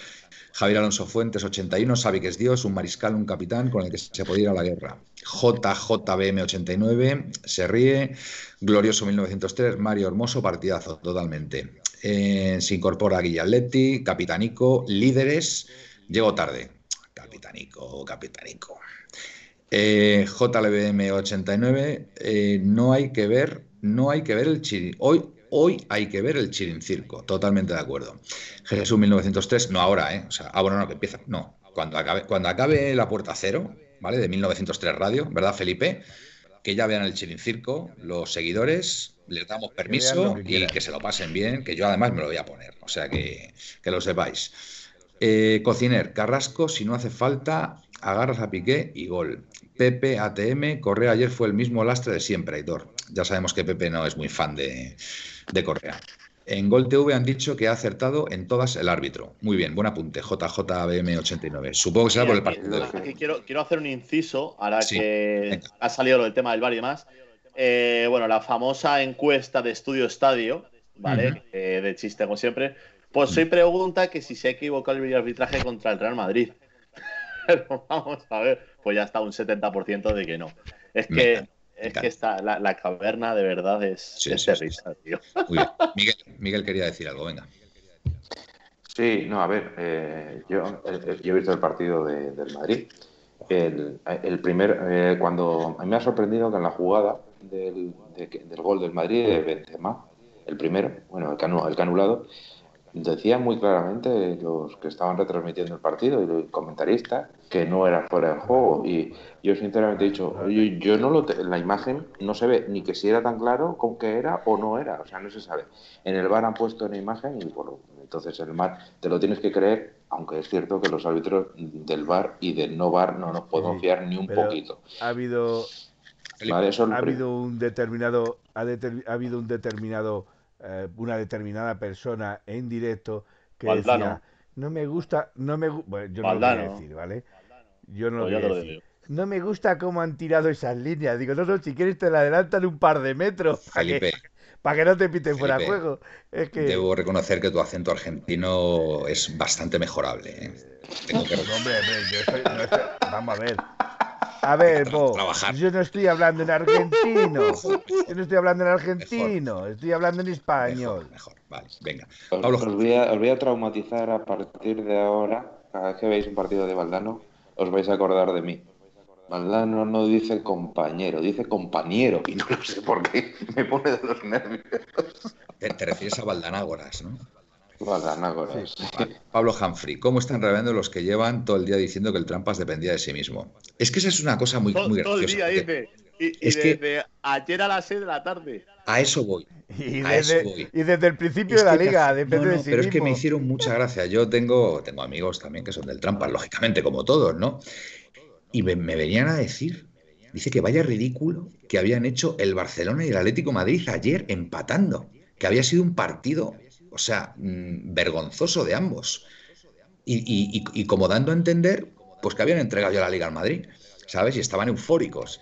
Javier Alonso Fuentes, 81, sabe que es Dios, un mariscal, un capitán con el que se puede ir a la guerra. JJBM, 89, se ríe. Glorioso 1903, Mario Hermoso, partidazo, totalmente. Eh, se incorpora Guillaletti, Capitanico, líderes. Llego tarde. Capitanico, Capitanico. Eh, JLBM 89, eh, no hay que ver, no hay que ver el chiri. Hoy, hoy hay que ver el Chirincirco, totalmente de acuerdo. Jesús 1903, no ahora, ¿eh? O sea, ah, bueno, no, que empieza, no, cuando acabe, cuando acabe la puerta cero, ¿vale? De 1903 Radio, ¿verdad, Felipe? Que ya vean el Chirincirco, los seguidores, les damos permiso y que se lo pasen bien, que yo además me lo voy a poner, o sea que, que lo sepáis. Eh, cociner, Carrasco, si no hace falta, agarras a Piqué y gol. Pepe, ATM, Correa ayer fue el mismo lastre de siempre, Aitor. Ya sabemos que Pepe no es muy fan de, de Correa. En Gol TV han dicho que ha acertado en todas el árbitro. Muy bien, buen apunte, JJBM89. Supongo que será por el partido. Aquí quiero, quiero hacer un inciso, ahora que ha salido lo del tema del bar y demás. Eh, bueno, la famosa encuesta de Estudio Estadio, ¿vale? Eh, de chiste, como siempre. Pues soy pregunta que si se ha equivocado el arbitraje contra el Real Madrid. [LAUGHS] Pero vamos a ver, pues ya está un 70% de que no. Es que. Es que está, la, caverna de verdad es, risa, tío. [LAUGHS] Miguel, quería decir algo, venga. Sí, no, a ver, eh, yo, eh, yo, he visto el partido del Madrid. El, primer, eh, cuando a mí me ha sorprendido que en la jugada del, del gol del Madrid de Benzema, el primero, bueno, el que, el que anulado, Decían muy claramente los que estaban retransmitiendo el partido y los comentaristas que no era fuera de juego. Y yo sinceramente he dicho, yo, no lo la imagen no se ve ni que si era tan claro con que era o no era, o sea, no se sabe. En el bar han puesto una imagen y bueno, entonces el bar te lo tienes que creer, aunque es cierto que los árbitros del bar y del no bar no nos podemos fiar ni un poquito. Ha habido ha habido un determinado, ha, habido un determinado, eh, una determinada persona en directo que decía, no me gusta, no me bueno, yo no lo voy a decir, ¿vale? Yo no lo voy a decir. No me gusta cómo han tirado esas líneas. Digo, no, no, si quieres te la adelantan un par de metros. Felipe, [LAUGHS] para que no te piten fuera de juego. Debo reconocer que tu acento argentino es bastante mejorable. ¿eh? hombre, vamos a ver. A ver, Bo, yo no estoy hablando en argentino. Yo no estoy hablando en argentino, estoy hablando en español. Mejor, vale, venga. Os, voy a, os voy a traumatizar a partir de ahora. Cada vez que veáis un partido de Valdano, os vais a acordar de mí. Valdano no dice compañero, dice compañero, y no lo sé por qué, [LAUGHS] me pone de los nervios. Te, refieres a Valdanágoras, ¿no? Pablo Humphrey, ¿cómo están revelando los que llevan todo el día diciendo que el Trampas dependía de sí mismo? Es que esa es una cosa muy, muy graciosa. Todo el día dice, y, desde ayer a las 6 de la tarde. A eso voy. Y, desde, y desde, el principio de la liga, depende de sí Pero es que me hicieron mucha gracia. Yo tengo, tengo amigos también que son del Trampas, lógicamente, como todos, ¿no? Y me, venían a decir, dice que vaya ridículo que habían hecho el Barcelona y el Atlético Madrid ayer empatando, que había sido un partido, o sea, mm, vergonzoso de ambos. Y, como dando a entender, pues que habían entregado ya la Liga al Madrid, ¿sabes? Y estaban eufóricos.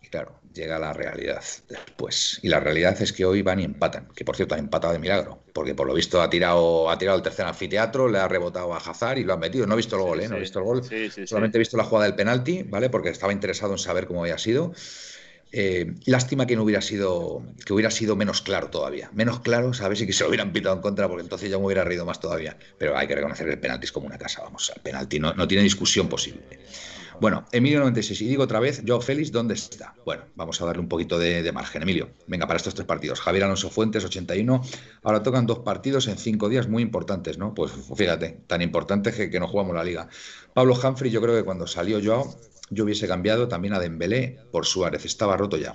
Y claro, llega la realidad después. Y la realidad es que hoy van y empatan, que por cierto han empatado de milagro, porque por lo visto ha tirado, ha tirado el tercer anfiteatro, le ha rebotado a Hazard y lo han metido. No he visto el gol, ¿eh? No he visto el gol. Solamente he visto la jugada del penalti, ¿vale? Porque estaba interesado en saber cómo había sido. Eh, lástima que no hubiera sido, que hubiera sido menos claro todavía. Menos claro, ¿sabes? Y que se lo hubieran pitado en contra, porque entonces ya me hubiera reído más todavía. Pero hay que reconocer que el penalti es como una casa, vamos. El penalti no, no tiene discusión posible. Bueno, Emilio 96. Y digo otra vez, yo Félix, ¿dónde está? Bueno, vamos a darle un poquito de, margen. Emilio, venga, para estos tres partidos. Javier Alonso Fuentes, 81. Ahora tocan dos partidos en cinco días muy importantes, ¿no? Pues fíjate, tan importantes que, que no jugamos la liga. Pablo Humphrey, yo creo que cuando salió Joao, yo hubiese cambiado también a Dembélé por Suárez. Estaba roto ya.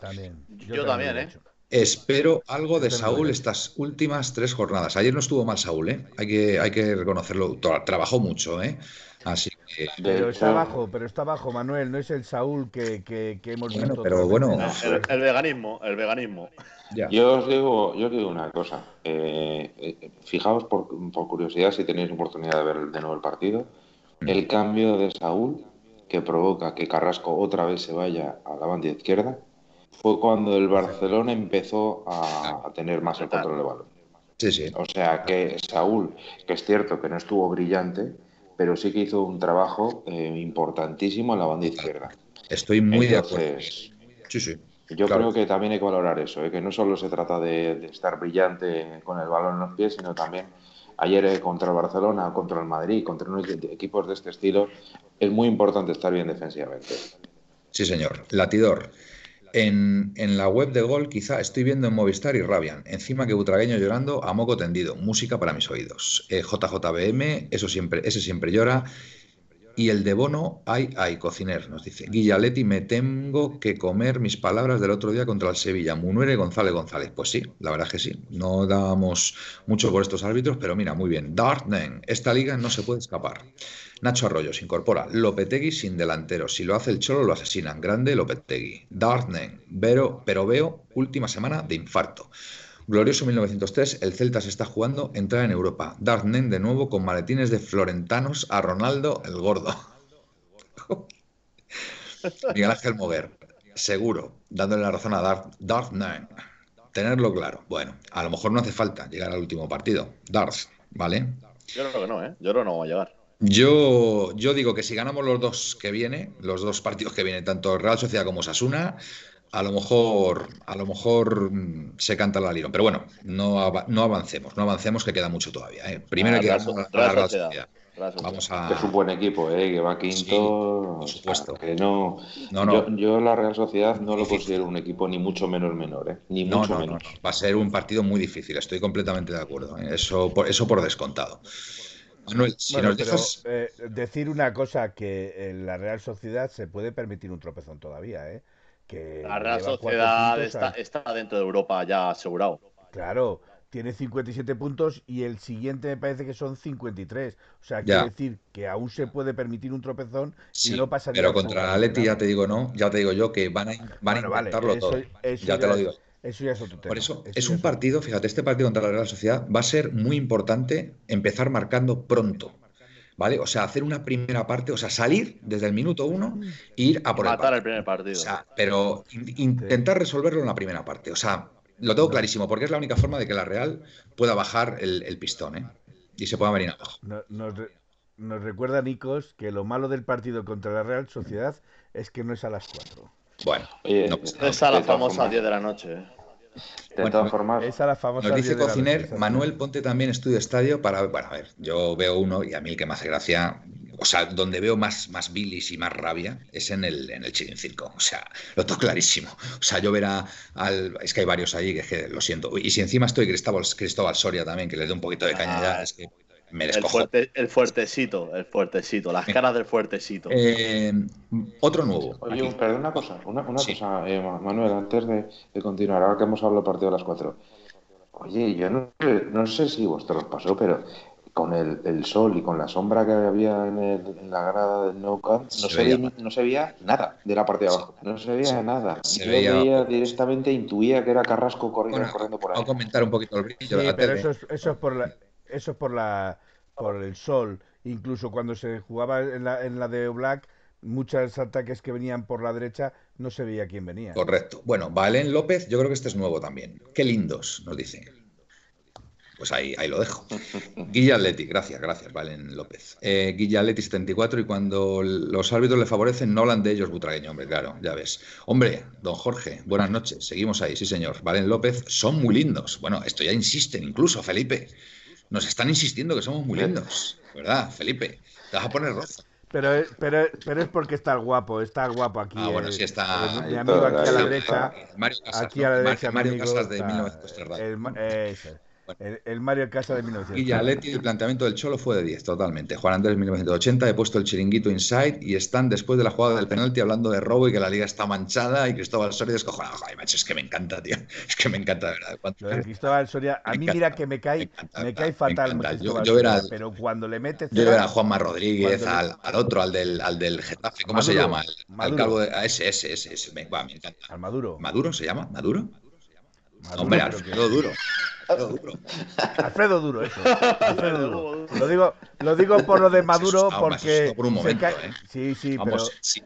También. Yo, también, ¿eh? Espero algo de Saúl estas últimas tres jornadas. Ayer no estuvo mal Saúl, ¿eh? Hay que, hay que reconocerlo. Trabajó mucho, ¿eh? Así que... Pero está bajo, pero está bajo, Manuel. No es el Saúl que, que, hemos visto. Pero bueno, el, veganismo, el veganismo. Yo os digo, yo os digo una cosa. Eh, eh, fijaos por, por, curiosidad si tenéis oportunidad de ver de nuevo el partido. Mm. El cambio de Saúl que provoca que Carrasco otra vez se vaya a la banda izquierda fue cuando el Barcelona empezó a, tener más el control del balón. Sí, sí. O sea que Saúl, que es cierto que no estuvo brillante, pero sí que hizo un trabajo eh, importantísimo en la banda izquierda. Estoy muy de acuerdo. Sí, sí. Yo creo que también hay que valorar eso, ¿eh? que no solo se trata de, estar brillante con el balón en los pies, sino también ayer eh, contra el Barcelona, contra el Madrid, contra unos equipos de este estilo, es muy importante estar bien defensivamente. Sí, señor. Latidor. En, la web de Gol quizá estoy viendo en Movistar y Rabian. Encima que Butragueño llorando a moco tendido. Música para mis oídos. Eh, JJBM, eso siempre, ese siempre llora. Y el de Bono, ay, ay, cociner, nos dice. Guillaletti, me tengo que comer mis palabras del otro día contra el Sevilla. Munuere González González. Pues sí, la verdad es que sí. No damos mucho por estos árbitros, pero mira, muy bien. Dartnen, esta liga no se puede escapar. Nacho Arroyo se incorpora. Lopetegui sin delantero. Si lo hace el Cholo, lo asesinan. Grande Lopetegui. Dartnen. Pero, pero veo última semana de infarto. Glorioso 1903, el Celta se está jugando entrar en Europa. Dartnen de nuevo con maletines de florentanos a Ronaldo el Gordo. [LAUGHS] Miguel Ángel Mover, seguro, dándole la razón a Dart, Dartnen. Tenerlo claro. Bueno, a lo mejor no hace falta llegar al último partido. Darts, ¿vale? Yo creo que no, ¿eh? Yo creo que no va a llegar. Yo, yo digo que si ganamos los dos que viene, los dos partidos que vienen, tanto Real Sociedad como Sasuna, a lo mejor, a lo mejor mm, se canta la lirón. Pero bueno, no, no avancemos, no avancemos que queda mucho todavía. ¿eh? Primero hay que ganar la Real Sociedad. Vamos a... Es un buen equipo, ¿eh? que va quinto. por supuesto. Que no, no, Yo, la Real Sociedad no lo considero un equipo ni mucho menos menor, ¿eh? ni mucho menos. Va a ser un partido muy difícil, estoy completamente de acuerdo. ¿eh? Eso, por, eso por descontado. Manuel, si nos dejas... Eh, decir una cosa, que en la Real Sociedad se puede permitir un tropezón todavía, ¿eh? Que la Real Sociedad está, dentro de Europa ya asegurado. Claro, tiene 57 puntos y el siguiente me parece que son 53. O sea, quiere decir que aún se puede permitir un tropezón y no pasa nada. Pero contra la Leti ya te digo no, ya te digo yo que van a, van a intentarlo todo. ya, te lo digo. Eso ya es otro tema. Por eso, es un partido, fíjate, este partido contra la Real Sociedad va a ser muy importante empezar marcando pronto. ¿Vale? O sea, hacer una primera parte, o sea, salir desde el minuto uno e ir a por Matar el, primer partido. O sea, pero intentar resolverlo en la primera parte. O sea, lo tengo clarísimo, porque es la única forma de que la Real pueda bajar el, pistón, ¿eh? Y se pueda venir abajo. Nos, recuerda, Nicos, que lo malo del partido contra la Real Sociedad es que no es a las 4. Bueno, no, es a la famosa 10 de la noche. ¿eh? De todas formas, esa la famosa nos dice Cociner, Manuel, ponte también estudio estadio para. Bueno, a ver, yo veo uno y a mí el que más hace gracia o sea, donde veo más, más bilis y más rabia es en el, en el Circo. O sea, lo tengo clarísimo. O sea, yo ver al. Es que hay varios ahí que, lo siento. Y si encima estoy Cristóbal, Cristóbal Soria también, que le dé un poquito de caña ya, es que me el, fuerte, el fuertecito, el fuertecito, las caras del fuertecito. Eh, otro nuevo. Oye, perdón, una cosa, una, cosa, eh, Manuel, antes de, continuar, ahora que hemos hablado del partido de las cuatro. Oye, yo no, no sé si vosotros pasó, pero con el, el, sol y con la sombra que había en, en la grada del No Camp, no se, veía, no se veía nada de la parte de abajo. No se veía nada. Se Yo veía... directamente, intuía que era Carrasco corriendo, corriendo por ahí. Vamos a comentar un poquito el brillo. Sí, pero eso es, eso es por la, eso es por la por el sol. Incluso cuando se jugaba en la, en la de Black, muchos ataques que venían por la derecha no se veía quién venía. Correcto. Bueno, Valen López, yo creo que este es nuevo también. Qué lindos, nos dice. Pues ahí, ahí lo dejo. [LAUGHS] Guilla Atleti, gracias, gracias, Valen López. Eh, Guilla Atleti 74 y cuando los árbitros le favorecen no hablan de ellos butragueño, hombre, claro, ya ves. Hombre, don Jorge, buenas noches, seguimos ahí, sí señor. Valen López, son muy lindos. Bueno, esto ya insisten incluso, Felipe. Nos están insistiendo que somos muy lindos, ¿verdad, Felipe? Te vas a poner rojo. Pero, pero, pero es porque está guapo, está guapo aquí. Ah, bueno, sí está. mi amigo aquí a la derecha. Mario Casas, aquí a la derecha. Mario, Casas de 1930. El, Mario Casa de 1980. Y ya Leti, el planteamiento del Cholo fue de 10, totalmente. Juan Andrés 1980, he puesto el chiringuito inside y están después de la jugada del penalti hablando de robo y que la liga está manchada y Cristóbal Soria descojonado. Ay, macho, es que me encanta, tío. [LAUGHS] Es que me encanta, de verdad. Cristóbal Soria, a mí mira que me cae, me, cae fatal. yo, era, pero cuando le metes. Yo era a Juanma Rodríguez, al, al, otro, al del, al del Getafe, ¿cómo se llama? Al, calvo de. A ese, ese, ese, me, me encanta. Al Maduro. ¿Maduro se llama? ¿Maduro? Hombre, Alfredo Duro. Alfredo Duro. Alfredo Duro, eso. [LAUGHS] Alfredo Duro. Lo digo, lo digo por lo de Maduro porque. Por un momento, ¿eh? Sí, sí, pero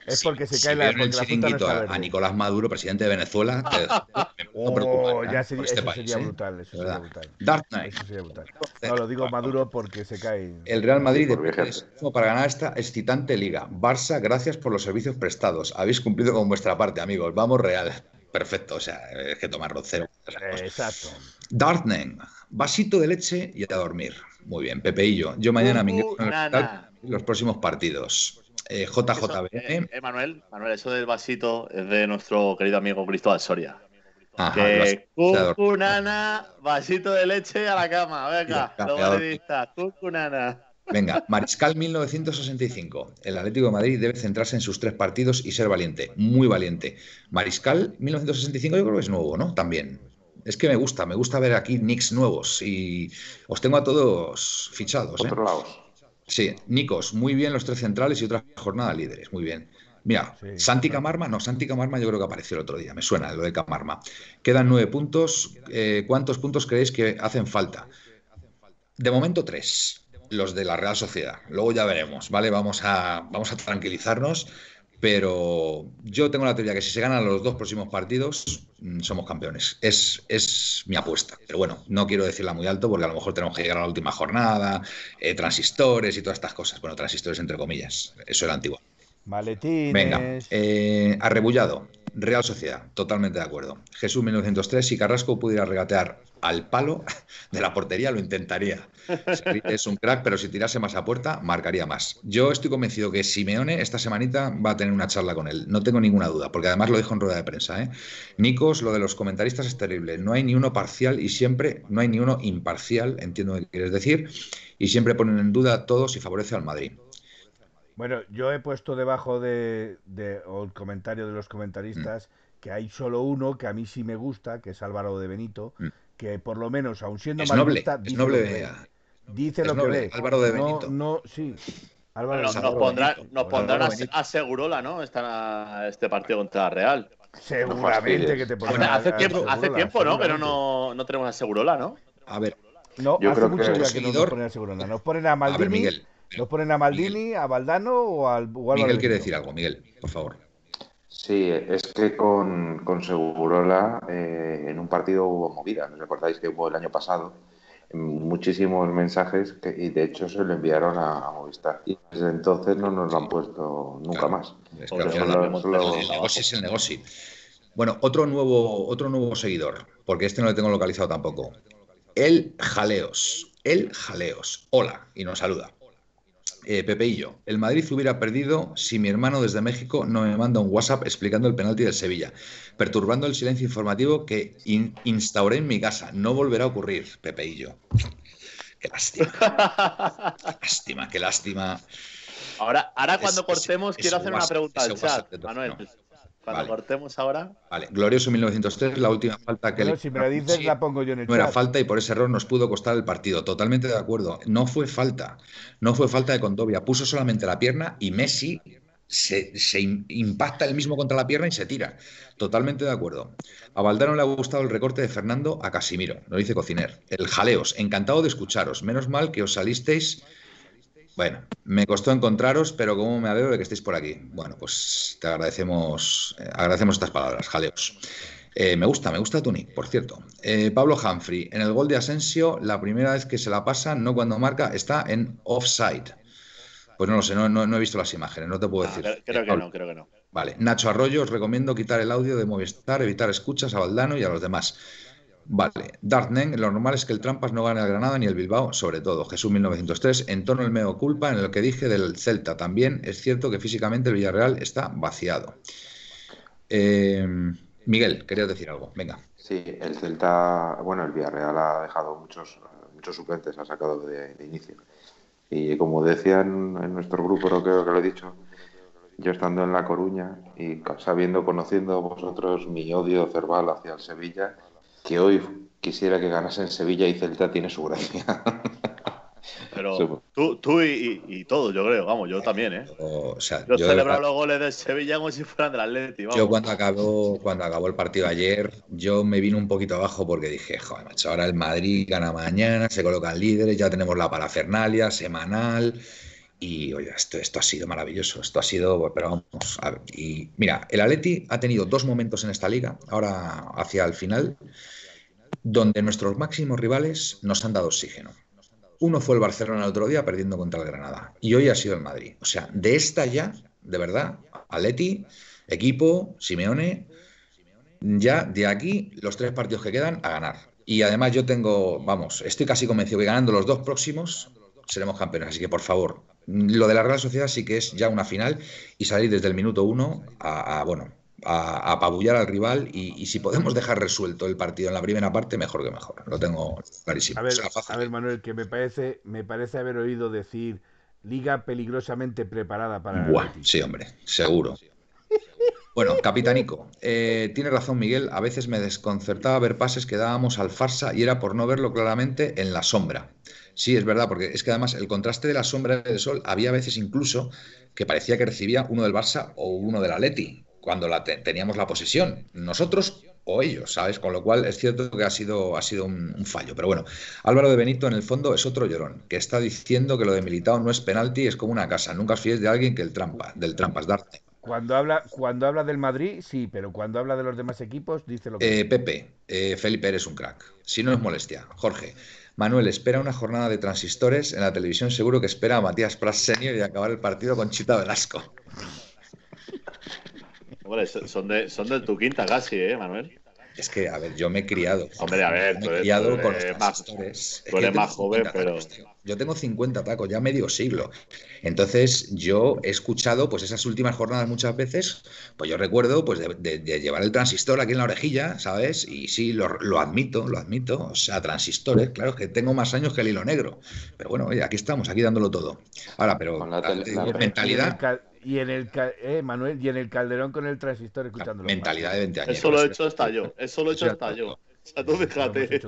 es porque se cae la. el chiringuito a, Nicolás Maduro, presidente de Venezuela, [LAUGHS] puedo preocupar. Oh, ya sería, este eso sería ¿eh? brutal. Eso sería brutal. Dark Knight. Eso sería brutal. No, lo digo Maduro porque se cae. El Real Madrid para ganar esta excitante liga. Barça, gracias por los servicios prestados. Habéis cumplido con vuestra parte, amigos. Vamos, Real perfecto, o sea, es que tomarlo cero. Exacto. Dartnen, vasito de leche y a dormir. Muy bien, Pepeillo. Yo mañana me ingreso en los próximos partidos. Eh, JJB. Eh, eh, Manuel, Manuel, eso del vasito es de nuestro querido amigo Cristóbal Soria. Ajá, que cucunana, vasito de leche a la cama. Venga, los cucunana. Venga, Mariscal 1965. El Atlético de Madrid debe centrarse en sus tres partidos y ser valiente, muy valiente. Mariscal 1965 yo creo que es nuevo, ¿no? También. Es que me gusta, me gusta ver aquí nicks nuevos y os tengo a todos fichados. ¿eh? Otro lados. Sí, Nicos, muy bien los tres centrales y otra jornada líderes, muy bien. Mira, Santi Camarma, no, Santi Camarma yo creo que apareció el otro día, me suena lo de Camarma. Quedan nueve puntos. Eh, ¿Cuántos puntos creéis que hacen falta? De momento tres los de la Real Sociedad. Luego ya veremos, ¿vale? Vamos a, vamos a tranquilizarnos, pero yo tengo la teoría que si se ganan los dos próximos partidos, mm, somos campeones. Es, es mi apuesta. Pero bueno, no quiero decirla muy alto porque a lo mejor tenemos que llegar a la última jornada, eh, transistores y todas estas cosas. Bueno, transistores entre comillas, eso era antiguo. Maletines. Venga, eh, arrebullado. Real Sociedad, totalmente de acuerdo. Jesús 1903, si Carrasco pudiera regatear al palo de la portería, lo intentaría. Es un crack, pero si tirase más a puerta, marcaría más. Yo estoy convencido que Simeone esta semanita va a tener una charla con él. No tengo ninguna duda, porque además lo dijo en rueda de prensa. ¿eh? Nikos, lo de los comentaristas es terrible. No hay ni uno parcial y siempre no hay ni uno imparcial, entiendo lo que quieres decir, y siempre ponen en duda a todos y favorece al Madrid. Bueno, yo he puesto debajo de, el comentario de los comentaristas mm. que hay solo uno que a mí sí me gusta, que es Álvaro de Benito, mm. Que por lo menos, aun siendo es noble, es noble. Dice lo que ve. Álvaro de Benito. No, sí. Álvaro nos, nos, pondrán, nos pondrán a, a, Segurola, ¿no? Esta, este partido contra la Real. Seguramente que te pondrán Hace, hace tiempo, hace tiempo ¿no? Pero no, no tenemos a Segurola, ¿no? A ver. No, yo hace creo mucho que, que no nos ponen a Segurola. Nos ponen a Maldini. A ver, Miguel. Nos ponen a Maldini, a Valdano o al. O Miguel quiere decir algo, Miguel, por favor. Sí, es que con, con Segurola eh, en un partido hubo movida. ¿No recordáis que hubo el año pasado? muchísimos mensajes que, y de hecho se lo enviaron a Movistar. Y desde entonces no nos lo han puesto nunca más. Es que el, negocio es el negocio. Bueno, otro nuevo, otro nuevo seguidor, porque este no le tengo localizado tampoco. El Jaleos. El Jaleos. Hola, y nos saluda. Eh, Pepeillo, el Madrid hubiera perdido si mi hermano desde México no me manda un WhatsApp explicando el penalti del Sevilla, perturbando el silencio informativo que instauré en mi casa. No volverá a ocurrir, Pepeillo. Qué lástima. [LAUGHS] qué lástima, qué lástima. Ahora, ahora cuando cortemos, quiero hacer una pregunta al chat, Manuel. Cuando cortemos ahora. Vale, glorioso 1903, la última falta que le. Si me la dices, la pongo yo en el No era falta y por ese error nos pudo costar el partido. Totalmente de acuerdo. No fue falta. No fue falta de Condovia. Puso solamente la pierna y Messi se, impacta el mismo contra la pierna y se tira. Totalmente de acuerdo. A Valdano le ha gustado el recorte de Fernando a Casimiro, lo dice Cociner. El jaleos, encantado de escucharos. Menos mal que os salisteis bueno, me costó encontraros, pero como me alegro de que estéis por aquí. Bueno, pues te agradecemos, eh, agradecemos estas palabras, jaleos. Eh, me gusta, me gusta Tunic, por cierto. Eh, Pablo Humphrey, en el gol de Asensio, la primera vez que se la pasa, no cuando marca, está en offside. Pues no lo sé, no, he visto las imágenes, no te puedo ah, decir. creo, que no, creo que no. Vale, Nacho Arroyo, os recomiendo quitar el audio de Movistar, evitar escuchas a Valdano y a los demás. Vale, Dartnen, lo normal es que el Trampas no gane el Granada ni el Bilbao, sobre todo. Jesús 1903, en torno al meo culpa en lo que dije del Celta. También es cierto que físicamente el Villarreal está vaciado. Eh, Miguel, querías decir algo, venga. Sí, el Celta, bueno, el Villarreal ha dejado muchos, muchos suplentes, ha sacado de, inicio. Y como decían en nuestro grupo, creo que lo he dicho, yo estando en La Coruña y sabiendo, conociendo vosotros mi odio cerval hacia el Sevilla, que hoy quisiera que ganase en Sevilla y Celta tiene su gracia. [LAUGHS] Pero tú, tú y, y, todo, yo creo, vamos, yo también, ¿eh? yo, yo celebro los goles de Sevilla como si fueran del Atleti. Yo cuando acabó, cuando acabó el partido ayer, yo me vine un poquito abajo porque dije, joder, macho, ahora el Madrid gana mañana, se colocan líderes, ya tenemos la parafernalia semanal. Y oye, esto, esto ha sido maravilloso, esto ha sido, pero vamos, a ver, y mira, el Atleti ha tenido dos momentos en esta liga, ahora hacia el final, donde nuestros máximos rivales nos han dado oxígeno. Uno fue el Barcelona el otro día perdiendo contra el Granada y hoy ha sido el Madrid. O sea, de esta ya, de verdad, Atleti, equipo, Simeone, ya de aquí los tres partidos que quedan a ganar. Y además yo tengo, vamos, estoy casi convencido que ganando los dos próximos seremos campeones. Así que por favor, lo de la Real Sociedad sí que es ya una final y salir desde el minuto uno a, a bueno, a, apabullar al rival y, si podemos dejar resuelto el partido en la primera parte, mejor que mejor. Lo tengo clarísimo. A ver, Manuel, que me parece, me parece haber oído decir liga peligrosamente preparada para... Buah, sí, hombre, seguro. Bueno, capitanico, eh, tiene razón Miguel, a veces me desconcertaba ver pases que dábamos al farsa y era por no verlo claramente en la sombra. Sí, es verdad, porque es que además el contraste de la sombra y del sol había veces incluso que parecía que recibía uno del Barça o uno del Atleti cuando la teníamos la posesión, nosotros o ellos, ¿sabes? Con lo cual es cierto que ha sido, ha sido un, fallo. Pero bueno, Álvaro de Benito en el fondo es otro llorón, que está diciendo que lo de Militao no es penalti, es como una casa. Nunca os fíes de alguien que el trampa, del trampas darte. Cuando habla, cuando habla del Madrid, sí, pero cuando habla de los demás equipos, dice lo que. Eh, Pepe, eh, Felipe eres un crack. Si no es molestia. Jorge, Manuel, espera una jornada de transistores en la televisión, seguro que espera a Matías Pras Senior y acabar el partido con Chita Velasco son de, son de tu quinta casi, ¿eh, Manuel? Es que, a ver, yo me he criado. Hombre, a ver, me he criado con los transistores. Tú eres [LAUGHS] más joven, pero. Yo tengo 50 tacos, ya medio siglo. Entonces, yo he escuchado, pues esas últimas jornadas muchas veces, pues yo recuerdo, pues de, llevar el transistor aquí en la orejilla, ¿sabes? Y sí, lo, admito, lo admito. O sea, transistores, claro, que tengo más años que el hilo negro. Pero bueno, oye, aquí estamos, aquí dándolo todo. Ahora, pero la, mentalidad. Y en el eh, Manuel, y en el Calderón con el transistor escuchándolo. Mentalidad de 20 años. Eso lo he hecho hasta yo. Eso lo he hecho hasta yo. O sea, tú fíjate.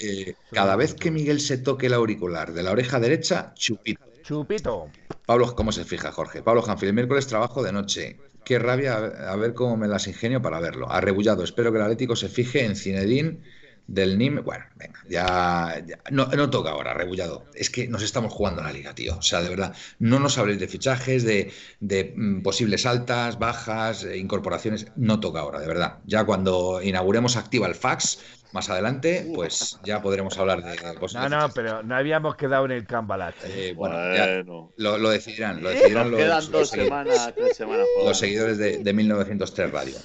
Eh, cada vez que Miguel se toque el auricular de la oreja derecha, chupito. Chupito. Pablo, ¿cómo se fija, Jorge? Pablo Janfil, el miércoles trabajo de noche. Qué rabia a ver cómo me las ingenio para verlo. Arrebullado. Espero que el Atlético se fije en Cinedín del NIM. Bueno, venga, ya, no, no, toca ahora, rebullado. Es que nos estamos jugando la liga, tío. O sea, de verdad, no nos habléis de fichajes, de, de mm, posibles altas, bajas, eh, incorporaciones. No toca ahora, de verdad. Ya cuando inauguremos activa el fax, más adelante, pues ya podremos hablar de cosas. No, no, pero no habíamos quedado en el Cambalat. Eh, bueno, Ya lo, lo, decidirán. Lo decidirán los, quedan dos semanas, tres semanas. Los seguidores de, de 1903 Radio.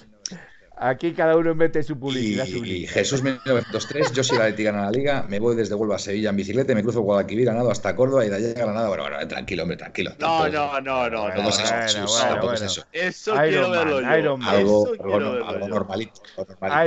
Aquí cada uno mete su publicidad. Y, Jesús 1903, yo soy la Leti gana la liga, me voy desde Huelva a Sevilla en bicicleta, me cruzo Guadalquivir, ganado hasta Córdoba y de allá Granada. Bueno, bueno, tranquilo, hombre, tranquilo. No, no, no, no. no, eso, bueno, eso. Eso quiero verlo yo. Iron Man. Algo, algo, normalito.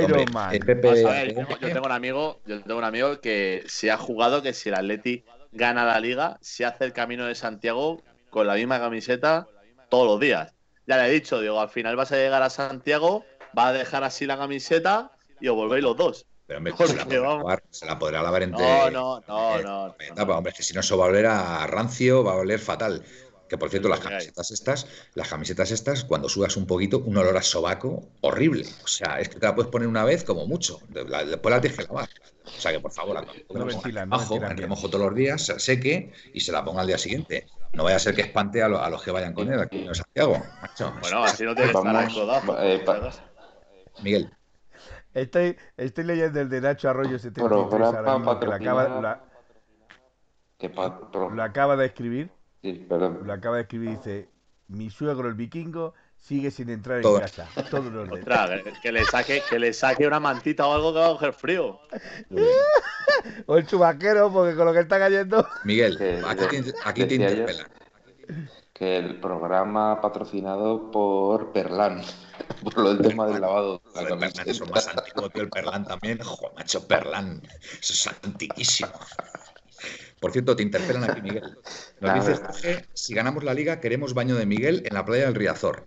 Iron Man. yo, tengo un amigo, yo tengo un amigo que se ha jugado que si el Atleti gana la liga, se hace el camino de Santiago con la misma camiseta todos los días. Ya le he dicho, digo, al final vas a llegar a Santiago va a dejar así la camiseta y os volvéis los dos. Pero hombre, se, la [LAUGHS] lavar, se, la podrá lavar entre. No, no, no, no. no, hombre, es que si no, eso va a oler a rancio, va a oler fatal. Que por cierto, las camisetas estas, las camisetas estas, cuando sudas un poquito, un olor a sobaco horrible. O sea, es que te la puedes poner una vez como mucho. Después la tienes que lavar. O sea que por favor, la no ventilan, abajo, en remojo todos los días, se seque y se la ponga al día siguiente. No vaya a ser que espante a, los que vayan con él aquí en Santiago. Bueno, así no te estará eh, Miguel. Estoy, estoy leyendo el de Nacho Arroyo 73 que la acaba, la, lo acaba de escribir. Sí, perdón. Lo acaba de escribir y dice, mi suegro el vikingo sigue sin entrar en casa. Todos los que le saque, que le saque una mantita o algo que va a coger frío. [LAUGHS] o el chubaquero, porque con lo que está cayendo. Miguel, aquí, aquí te interpela. Que el programa patrocinado por Perlán. [LAUGHS] por lo del tema del lavado. La Perlán, eso más antiguo que el Perlán también. Joder, macho, Perlán. Eso es antiquísimo. Por cierto, te interpelan aquí, Miguel. Nos dices, Jorge, si ganamos la liga, queremos baño de Miguel en la playa del Riazor.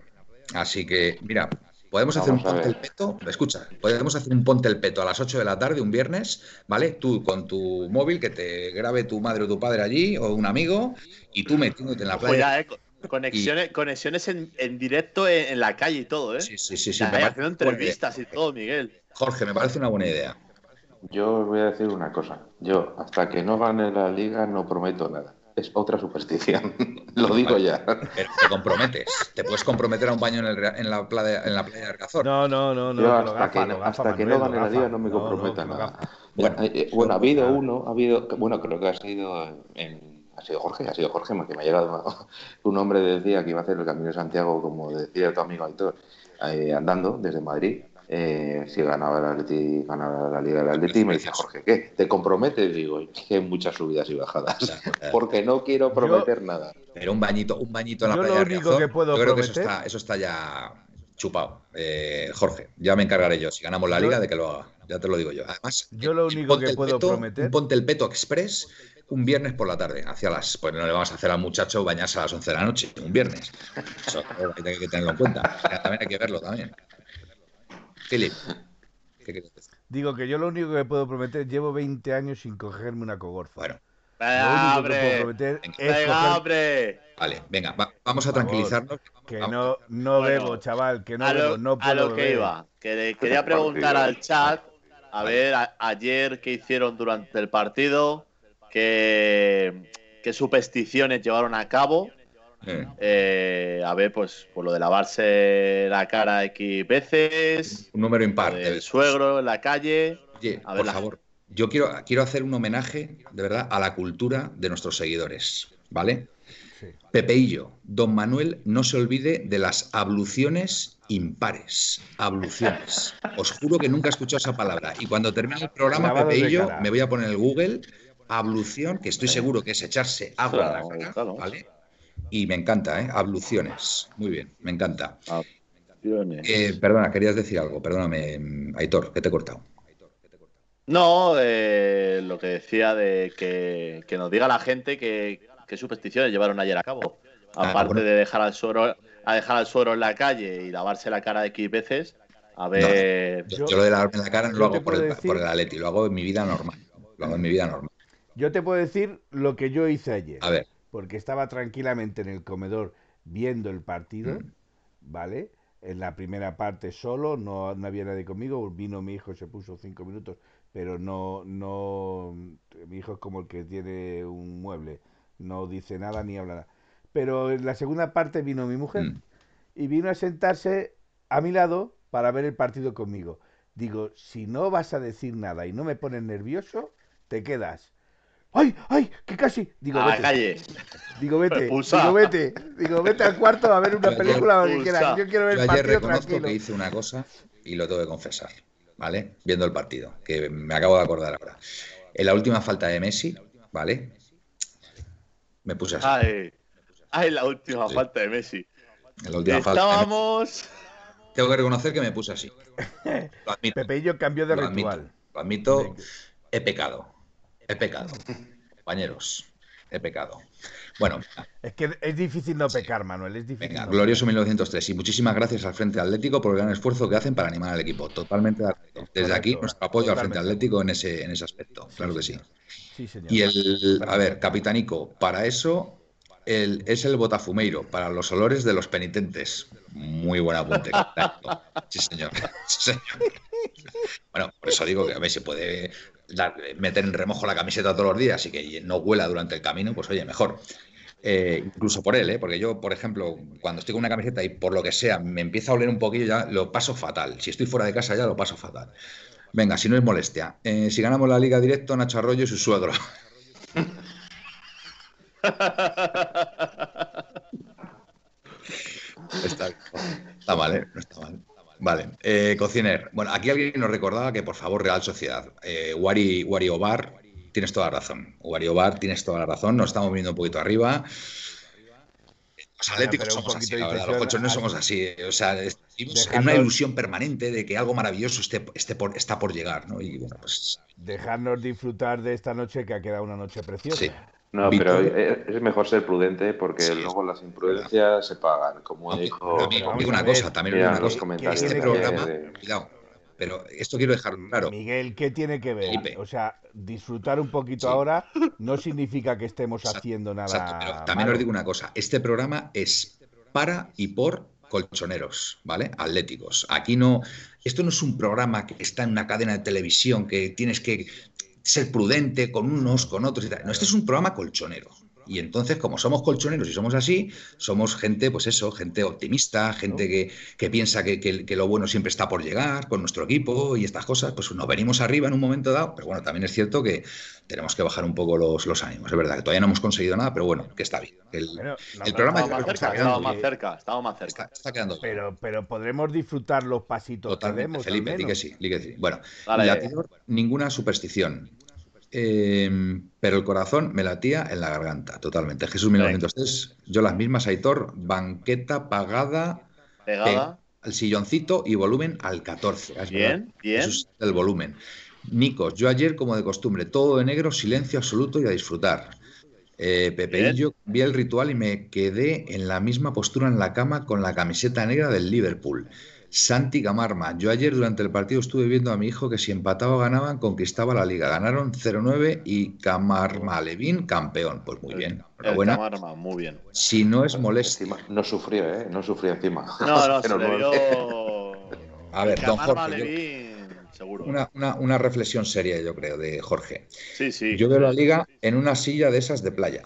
Así que, mira, podemos hacer un ponte el peto. Escucha, podemos hacer un ponte el peto a las 8 de la tarde, un viernes, ¿vale? Tú con tu móvil, que te grabe tu madre o tu padre allí, o un amigo, y tú metiéndote en la playa. eh. Conexiones, conexiones en, en directo en, la calle y todo, ¿eh? Sí, sí, sí. sí haciendo entrevistas y todo, Miguel. Jorge, me parece una buena idea. Yo os voy a decir una cosa. Yo, hasta que no gane la liga, no prometo nada. Es otra superstición. [LAUGHS] Lo digo ya. Pero te comprometes. Te puedes comprometer a un baño en, el, en la, playa, en la playa de Arcazor. No, no, no. no Yo hasta, que, hasta que no gane la liga no me comprometo a nada. Bueno, eh, bueno, ha habido uno, ha habido, bueno, creo que ha sido en ha sido Jorge, ha sido Jorge, que me ha llegado [LAUGHS] un hombre decía que iba a hacer el Camino de Santiago, como decía tu amigo Aitor, eh, andando desde Madrid. Eh, si ganaba el Atleti, ganaba la Liga del Atleti, y me dice Jorge, ¿qué? ¿Te comprometes? Digo, que hay muchas subidas y bajadas, porque no quiero prometer nada. Pero un bañito, un bañito en la playa lo único que puedo yo creo que eso está, eso está ya chupado. Eh, Jorge, ya me encargaré yo, si ganamos la Liga, de que lo haga. Ya te lo digo yo. Además, yo lo único que puedo prometer. Ponte el peto express un viernes por la tarde, hacia las. Pues no le vamos a hacer al muchacho bañarse a las 11 de la noche, un viernes. Eso [LAUGHS] hay que tenerlo en cuenta. También hay que verlo también. Philip, ¿qué quieres decir? Digo que yo lo único que puedo prometer, llevo 20 años sin cogerme una cogorza. Bueno. Venga, lo prometer es Vale, venga, vamos a tranquilizarnos. Que no, no bebo, chaval, que no bebo, no puedo A lo que iba, que quería [LAUGHS] preguntar al chat, a ver, ayer qué hicieron durante el partido, qué, supersticiones llevaron a cabo. Eh, a ver, pues por lo de lavarse la cara X veces. Un número impar. El suegro en la calle. por favor, yo quiero, quiero hacer un homenaje, de verdad, a la cultura de nuestros seguidores, ¿vale? Pepeillo, don Manuel, no se olvide de las abluciones impares. Abluciones. [LAUGHS] Os juro que nunca he escuchado esa palabra. Y cuando termine el programa, Pepeillo, me voy a poner el Google ablución, que estoy seguro que es echarse agua a la cara, ¿vale? Y me encanta, ¿eh? Abluciones. Muy bien, me encanta. Eh, perdona, querías decir algo, perdóname, Aitor, que te he cortado. No, eh, lo que decía de que, nos diga la gente que, qué supersticiones llevaron ayer a cabo. Ah, Aparte de dejar al suero, a dejar al suero en la calle y lavarse la cara X veces, A ver. yo, lo de la en la cara no lo hago por el, por el Atleti, lo hago en mi vida normal. Lo hago en mi vida normal. Yo te puedo decir lo que yo hice ayer. A ver. Porque estaba tranquilamente en el comedor viendo el partido, mm. ¿vale? En la primera parte solo, no, no había nadie conmigo, vino mi hijo, se puso cinco minutos, pero no, no, mi hijo es como el que tiene un mueble, no dice nada ni habla nada. Pero en la segunda parte vino mi mujer mm. y vino a sentarse a mi lado para ver el partido conmigo. Digo, si no vas a decir nada y no me pones nervioso, te quedas. ¡Ay, ay! ¡Que casi! Digo, vete. calle. Digo, vete. Digo, vete. Digo, vete al cuarto a ver una película o que quieras. Yo quiero ver el partido ayer reconozco que hice una cosa y lo tengo que confesar, ¿vale? Viendo el partido, que me acabo de acordar ahora. En la última falta de Messi, ¿vale? Me puse así. Ay, ay la última falta de Messi. En la última Estábamos... Tengo que reconocer que me puse así. [LAUGHS] Lo admito. Pepe y yo cambió de lo ritual. lo admito, he pecado. He pecado. Compañeros, he pecado. Bueno. Es que es difícil no pecar, Manuel. Es difícil. Venga, glorioso 1903. Y muchísimas gracias al Frente Atlético por el gran esfuerzo que hacen para animar al equipo. Totalmente de acuerdo. Desde aquí, nuestro apoyo al Frente Atlético en ese, en ese aspecto. Claro que sí. sí señor. Y el, a ver, Capitanico, para eso el, es el botafumeiro, para los olores de los penitentes. Muy buen apunte. Sí, señor. [LAUGHS] Sí, señor. Bueno, por eso digo que a ver, se puede meter en remojo la camiseta todos los días y que no huela durante el camino, pues oye, mejor. Eh, incluso por él, ¿eh? porque yo, por ejemplo, cuando estoy con una camiseta y por lo que sea me empieza a oler un poquillo, ya lo paso fatal. Si estoy fuera de casa ya lo paso fatal. Venga, si no es molestia. Eh, si ganamos la liga directo, Nacho Arroyo y su suegro. [LAUGHS] está, está mal, ¿eh? No está mal. Vale, eh, Cociner. Bueno, aquí alguien nos recordaba que por favor Real Sociedad. Eh, Wari, Wari Obar, tienes toda la razón. Wari Obar, tienes toda la razón. Nos estamos viendo un poquito arriba. Los atléticos somos así, la verdad. Los colchones somos así. O sea, estamos en una ilusión permanente de que algo maravilloso esté, por, está por llegar, ¿no? Y bueno, pues. Dejarnos disfrutar de esta noche que ha quedado una noche preciosa. Sí. No, pero es mejor ser prudente porque luego las imprudencias se pagan, como dijo. También, digo una cosa, también una cosa. Este programa, cuidado, pero esto quiero dejar claro. Miguel, ¿qué tiene que ver? O sea, disfrutar un poquito ahora no significa que estemos haciendo nada. pero también os digo una cosa: este programa es para y por colchoneros, ¿vale? Atléticos. Aquí no. Esto no es un programa que está en una cadena de televisión que tienes que ser prudente con unos, con otros y tal. No, este es un programa colchonero. Y entonces, como somos colchoneros y somos así, somos gente, pues eso, gente optimista, gente que, piensa que, lo bueno siempre está por llegar con nuestro equipo y estas cosas, pues nos venimos arriba en un momento dado, pero bueno, también es cierto que tenemos que bajar un poco los, los ánimos. Es verdad que todavía no hemos conseguido nada, pero bueno, que está bien. El, programa está más cerca, estaba más cerca, estaba más cerca. Está, quedando. Pero, pero podremos disfrutar los pasitos Totalmente, Felipe, di que sí, di que sí. Bueno, ninguna superstición. Em, pero el corazón me latía en la garganta, totalmente. Jesús 1903, yo las mismas, Aitor, banqueta pagada, pegada al silloncito y volumen al 14. bien, bien. Eso es el volumen. Nicos, yo ayer, como de costumbre, todo de negro, silencio absoluto y a disfrutar. Eh, Pepe y yo vi el ritual y me quedé en la misma postura en la cama con la camiseta negra del Liverpool. Santi Camarma. Yo ayer durante el partido estuve viendo a mi hijo que si empataba o ganaban, conquistaba la liga. Ganaron 0-9 y Camarma Levín campeón. Pues muy bien. Enhorabuena. Camarma, muy bien. Si no es molestia. No sufrió, ¿eh? No sufrió encima. No, no, [LAUGHS] se le dio... A ver, don Jorge. Seguro. Una, una, una, reflexión seria, yo creo, de Jorge. Sí, sí. Yo veo la liga en una silla de esas de playa.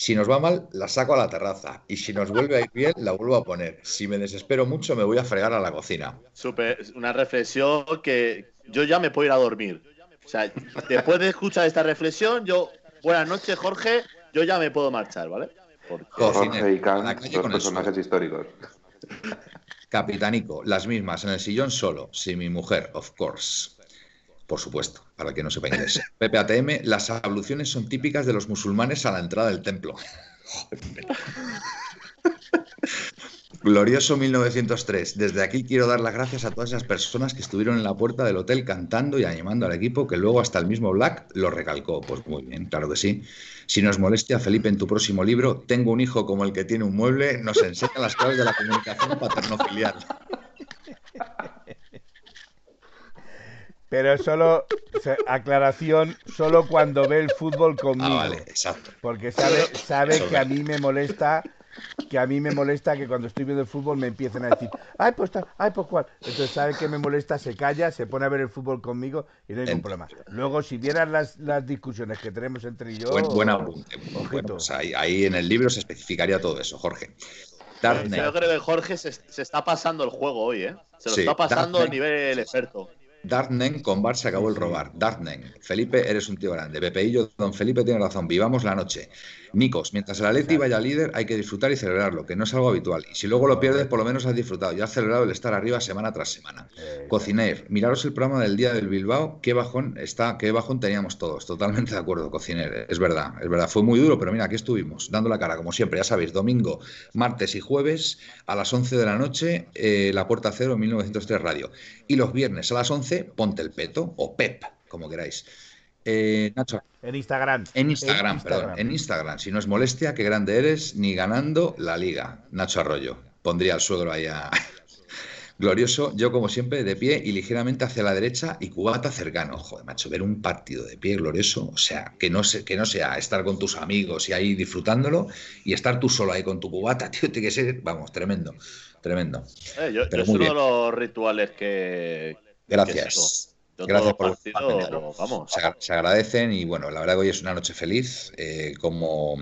Si nos va mal, la saco a la terraza. Y si nos vuelve a ir bien, la vuelvo a poner. Si me desespero mucho, me voy a fregar a la cocina. Super, una reflexión que yo ya me puedo ir a dormir. O sea, después de escuchar esta reflexión, yo, buenas noches, Jorge, yo ya me puedo marchar, ¿vale? Porque... Jorge y Khan son personajes históricos. Capitanico, las mismas, en el sillón solo, sin mi mujer, of course por supuesto, para que no sepa inglés. [LAUGHS] PPATM, las abluciones son típicas de los musulmanes a la entrada del templo. [LAUGHS] Glorioso 1903. Desde aquí quiero dar las gracias a todas esas personas que estuvieron en la puerta del hotel cantando y animando al equipo, que luego hasta el mismo Black lo recalcó. Pues muy bien, claro que sí. Si nos molestia, Felipe, en tu próximo libro, Tengo un hijo como el que tiene un mueble, nos enseña las claves de la comunicación paterno-filial. [LAUGHS] Pero solo, aclaración, solo cuando ve el fútbol conmigo. Ah, vale, exacto. Porque sabe, sabe que a mí me molesta que a mí me molesta que cuando estoy viendo el fútbol me empiecen a decir, ay, pues tal, ay, pues cuál. Entonces sabe que me molesta, se calla, se pone a ver el fútbol conmigo y no hay ningún problema. Luego, si vieran las, las discusiones que tenemos entre yo... Buen, buen apunte. Bueno, pues ahí, ahí, en el libro se especificaría todo eso, Jorge. Yo creo que Jorge se, se, está pasando el juego hoy, ¿eh? Se lo está pasando a nivel experto. Dartnen con Bar se acabó el robar. Dartnen, Felipe, eres un tío grande. Pepeillo, don Felipe tiene razón. Vivamos la noche. Nicos, mientras el Atleti vaya líder, hay que disfrutar y celebrarlo, que no es algo habitual. Y si luego lo pierdes, por lo menos has disfrutado. Ya has celebrado el estar arriba semana tras semana. Cociner, miraros el programa del día del Bilbao, qué bajón está, qué bajón teníamos todos. Totalmente de acuerdo, Cociner. Es verdad, es verdad. Fue muy duro, pero mira, aquí estuvimos, dando la cara, como siempre, ya sabéis, domingo, martes y jueves a las 11 de la noche, eh, La Puerta Cero, 1903 Radio. Y los viernes a las 11, Ponte el Peto, o PEP, como queráis. Eh, Nacho. En Instagram. En Instagram, perdón. En Instagram. Si no es molestia, qué grande eres, ni ganando la liga. Nacho Arroyo. Pondría al suegro ahí a. [LAUGHS] Glorioso, yo como siempre de pie y ligeramente hacia la derecha y cubata cercano. Joder, macho, ver un partido de pie glorioso, o sea, que no, que no sea estar con tus amigos y ahí disfrutándolo y estar tú solo ahí con tu cubata, [LAUGHS] tío, tiene que ser, vamos, tremendo, tremendo. Eh, yo, es uno de los rituales que... Gracias. Gracias por vamos. Se, agradecen y bueno, la verdad que hoy es una noche feliz. Eh, como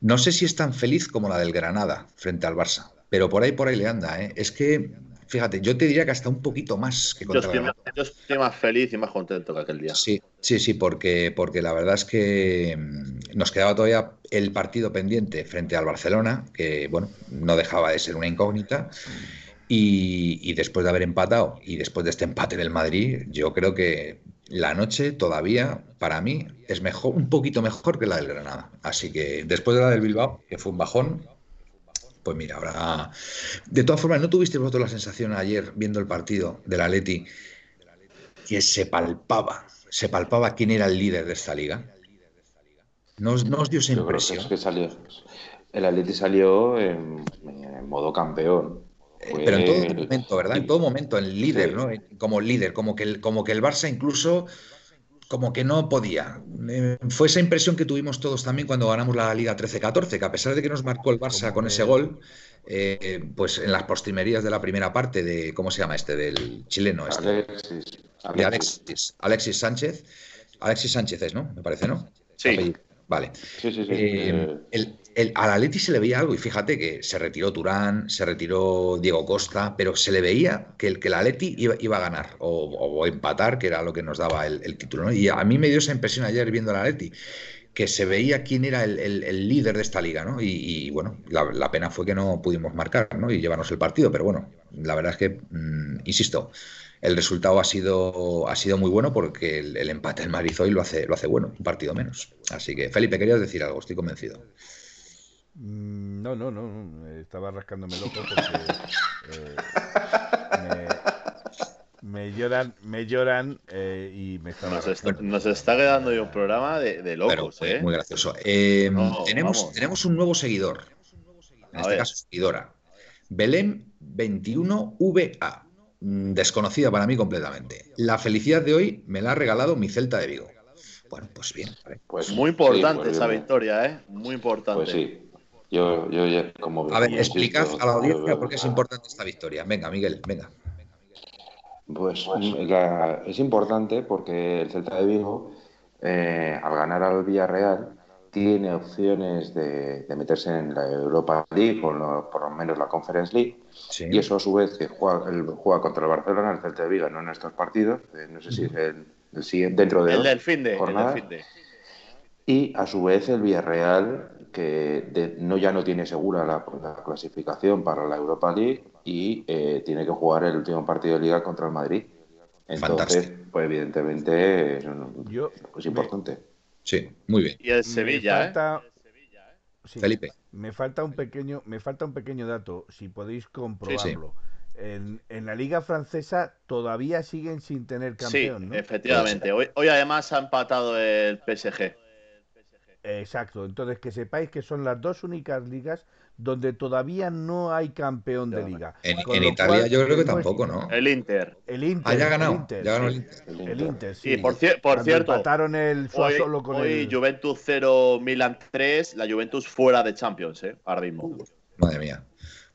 no sé si es tan feliz como la del Granada frente al Barça, pero por ahí por ahí le anda. ¿eh? Es que fíjate, yo te diría que hasta un poquito más que contra yo estoy, más, feliz y más contento que aquel día. Sí, sí, sí, porque, porque la verdad es que mm, nos quedaba todavía el partido pendiente frente al Barcelona, que bueno, no dejaba de ser una incógnita. Y, después de haber empatado y después de este empate del Madrid, yo creo que la noche todavía, para mí, es mejor, un poquito mejor que la del Granada. Así que después de la del Bilbao, que fue un bajón, pues mira, ahora. De todas formas, ¿no tuviste vosotros la sensación ayer viendo el partido del Atleti que se palpaba, se palpaba quién era el líder de esta liga? ¿No os, dio esa impresión? que salió, el Atleti salió en modo campeón. Pero en todo momento, ¿verdad? En todo momento, el líder, ¿no? Como líder, como que el, como que el Barça incluso como que no podía. Eh, fue esa impresión que tuvimos todos también cuando ganamos la Liga 13-14, que a pesar de que nos marcó el Barça con ese gol, eh, pues en las postrimerías de la primera parte de, ¿cómo se llama este? Del chileno este. Alexis. De Alexis. Alexis Sánchez. Alexis Sánchez es, ¿no? Me parece, ¿no? Sí. Vale. Sí, sí, sí. Eh, el, el, al Atleti se le veía algo, y fíjate que se retiró Turán, se retiró Diego Costa, pero se le veía que el, que el Atleti iba, a ganar o, empatar, que era lo que nos daba el, título. Y a mí me dio esa impresión ayer viendo al Atleti, que se veía quién era el, líder de esta liga, ¿no? Y, bueno, la, pena fue que no pudimos marcar, ¿no? Y llevarnos el partido, pero bueno, la verdad es que, mm, insisto, el resultado ha sido, ha sido muy bueno porque el, empate en Madrid hoy lo hace, lo hace bueno, un partido menos. Así que, Felipe, querías decir algo, estoy convencido. Mm, no, no, no, estaba rascándome loco porque eh, me, lloran, me lloran eh, y me estaba nos está, nos está quedando un programa de, locos, ¿eh? Muy gracioso. Em, tenemos, tenemos un nuevo seguidor, en este caso seguidora, Belén 21VA, mm, desconocida para mí completamente. La felicidad de hoy me la ha regalado mi Celta de Vigo. Bueno, pues bien. Pues muy importante pues esa victoria, ¿eh? Muy importante. Pues sí. Yo, yo ya, como. A ver, explicad a la audiencia por qué es importante esta victoria. Venga, Miguel, venga. Pues es importante porque el Celta de Vigo, eh, al ganar al Villarreal, tiene opciones de, meterse en la Europa League, o por lo menos la Conference League. Y eso, a su vez, que juega, el, juega contra el Barcelona, el Celta de Vigo, no en estos partidos, eh, no sé si es el, siguiente, dentro de. El del fin de. El fin de. Y a su vez, el Villarreal que no, ya no tiene segura la, clasificación para la Europa League y eh, tiene que jugar el último partido de liga contra el Madrid. Entonces, pues evidentemente es importante. Sí, muy bien. Y el Sevilla, ¿eh? Felipe. Me falta un pequeño, me falta un pequeño dato, si podéis comprobarlo. En, en, la liga francesa todavía siguen sin tener campeón, sí, efectivamente. Hoy, hoy además ha empatado el PSG. Exacto, entonces que sepáis que son las dos únicas ligas donde todavía no hay campeón de liga. En, Italia yo creo que tampoco, ¿no? El Inter. El Inter. Ah, ya ha ganado. El Inter, ya ganó sí. el Inter. El Inter, sí. Y por, cier- por cierto, Empataron el hoy, solo con hoy el. Juventus 0, Milan 3, la Juventus fuera de Champions, ¿eh? Ahora mismo. Madre mía.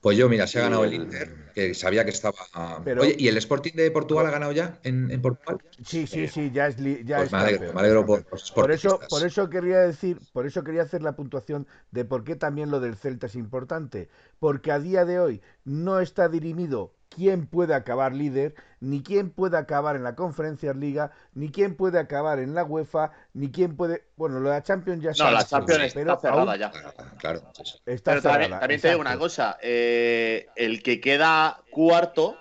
Pues yo, mira, se ha ganado el Inter, que sabía que estaba. Pero- Oye, ¿y el Sporting de Portugal ha ganado ya en, en Portugal? Sí, sí, sí, ya es, ya Pues es me alegro, me por Por eso, por eso quería decir, por eso quería hacer la puntuación de por qué también lo del Celta es importante, porque a día de hoy no está dirimido quién puede acabar líder, ni quién puede acabar en la Conferencia Liga, ni quién puede acabar en la UEFA, ni quién puede, bueno, lo de la Champions ya No, sabes, la Champions sí, está pero cerrada aún ya. Claro, está Pero también, cerrada, también te digo una cosa. eh, el que queda cuarto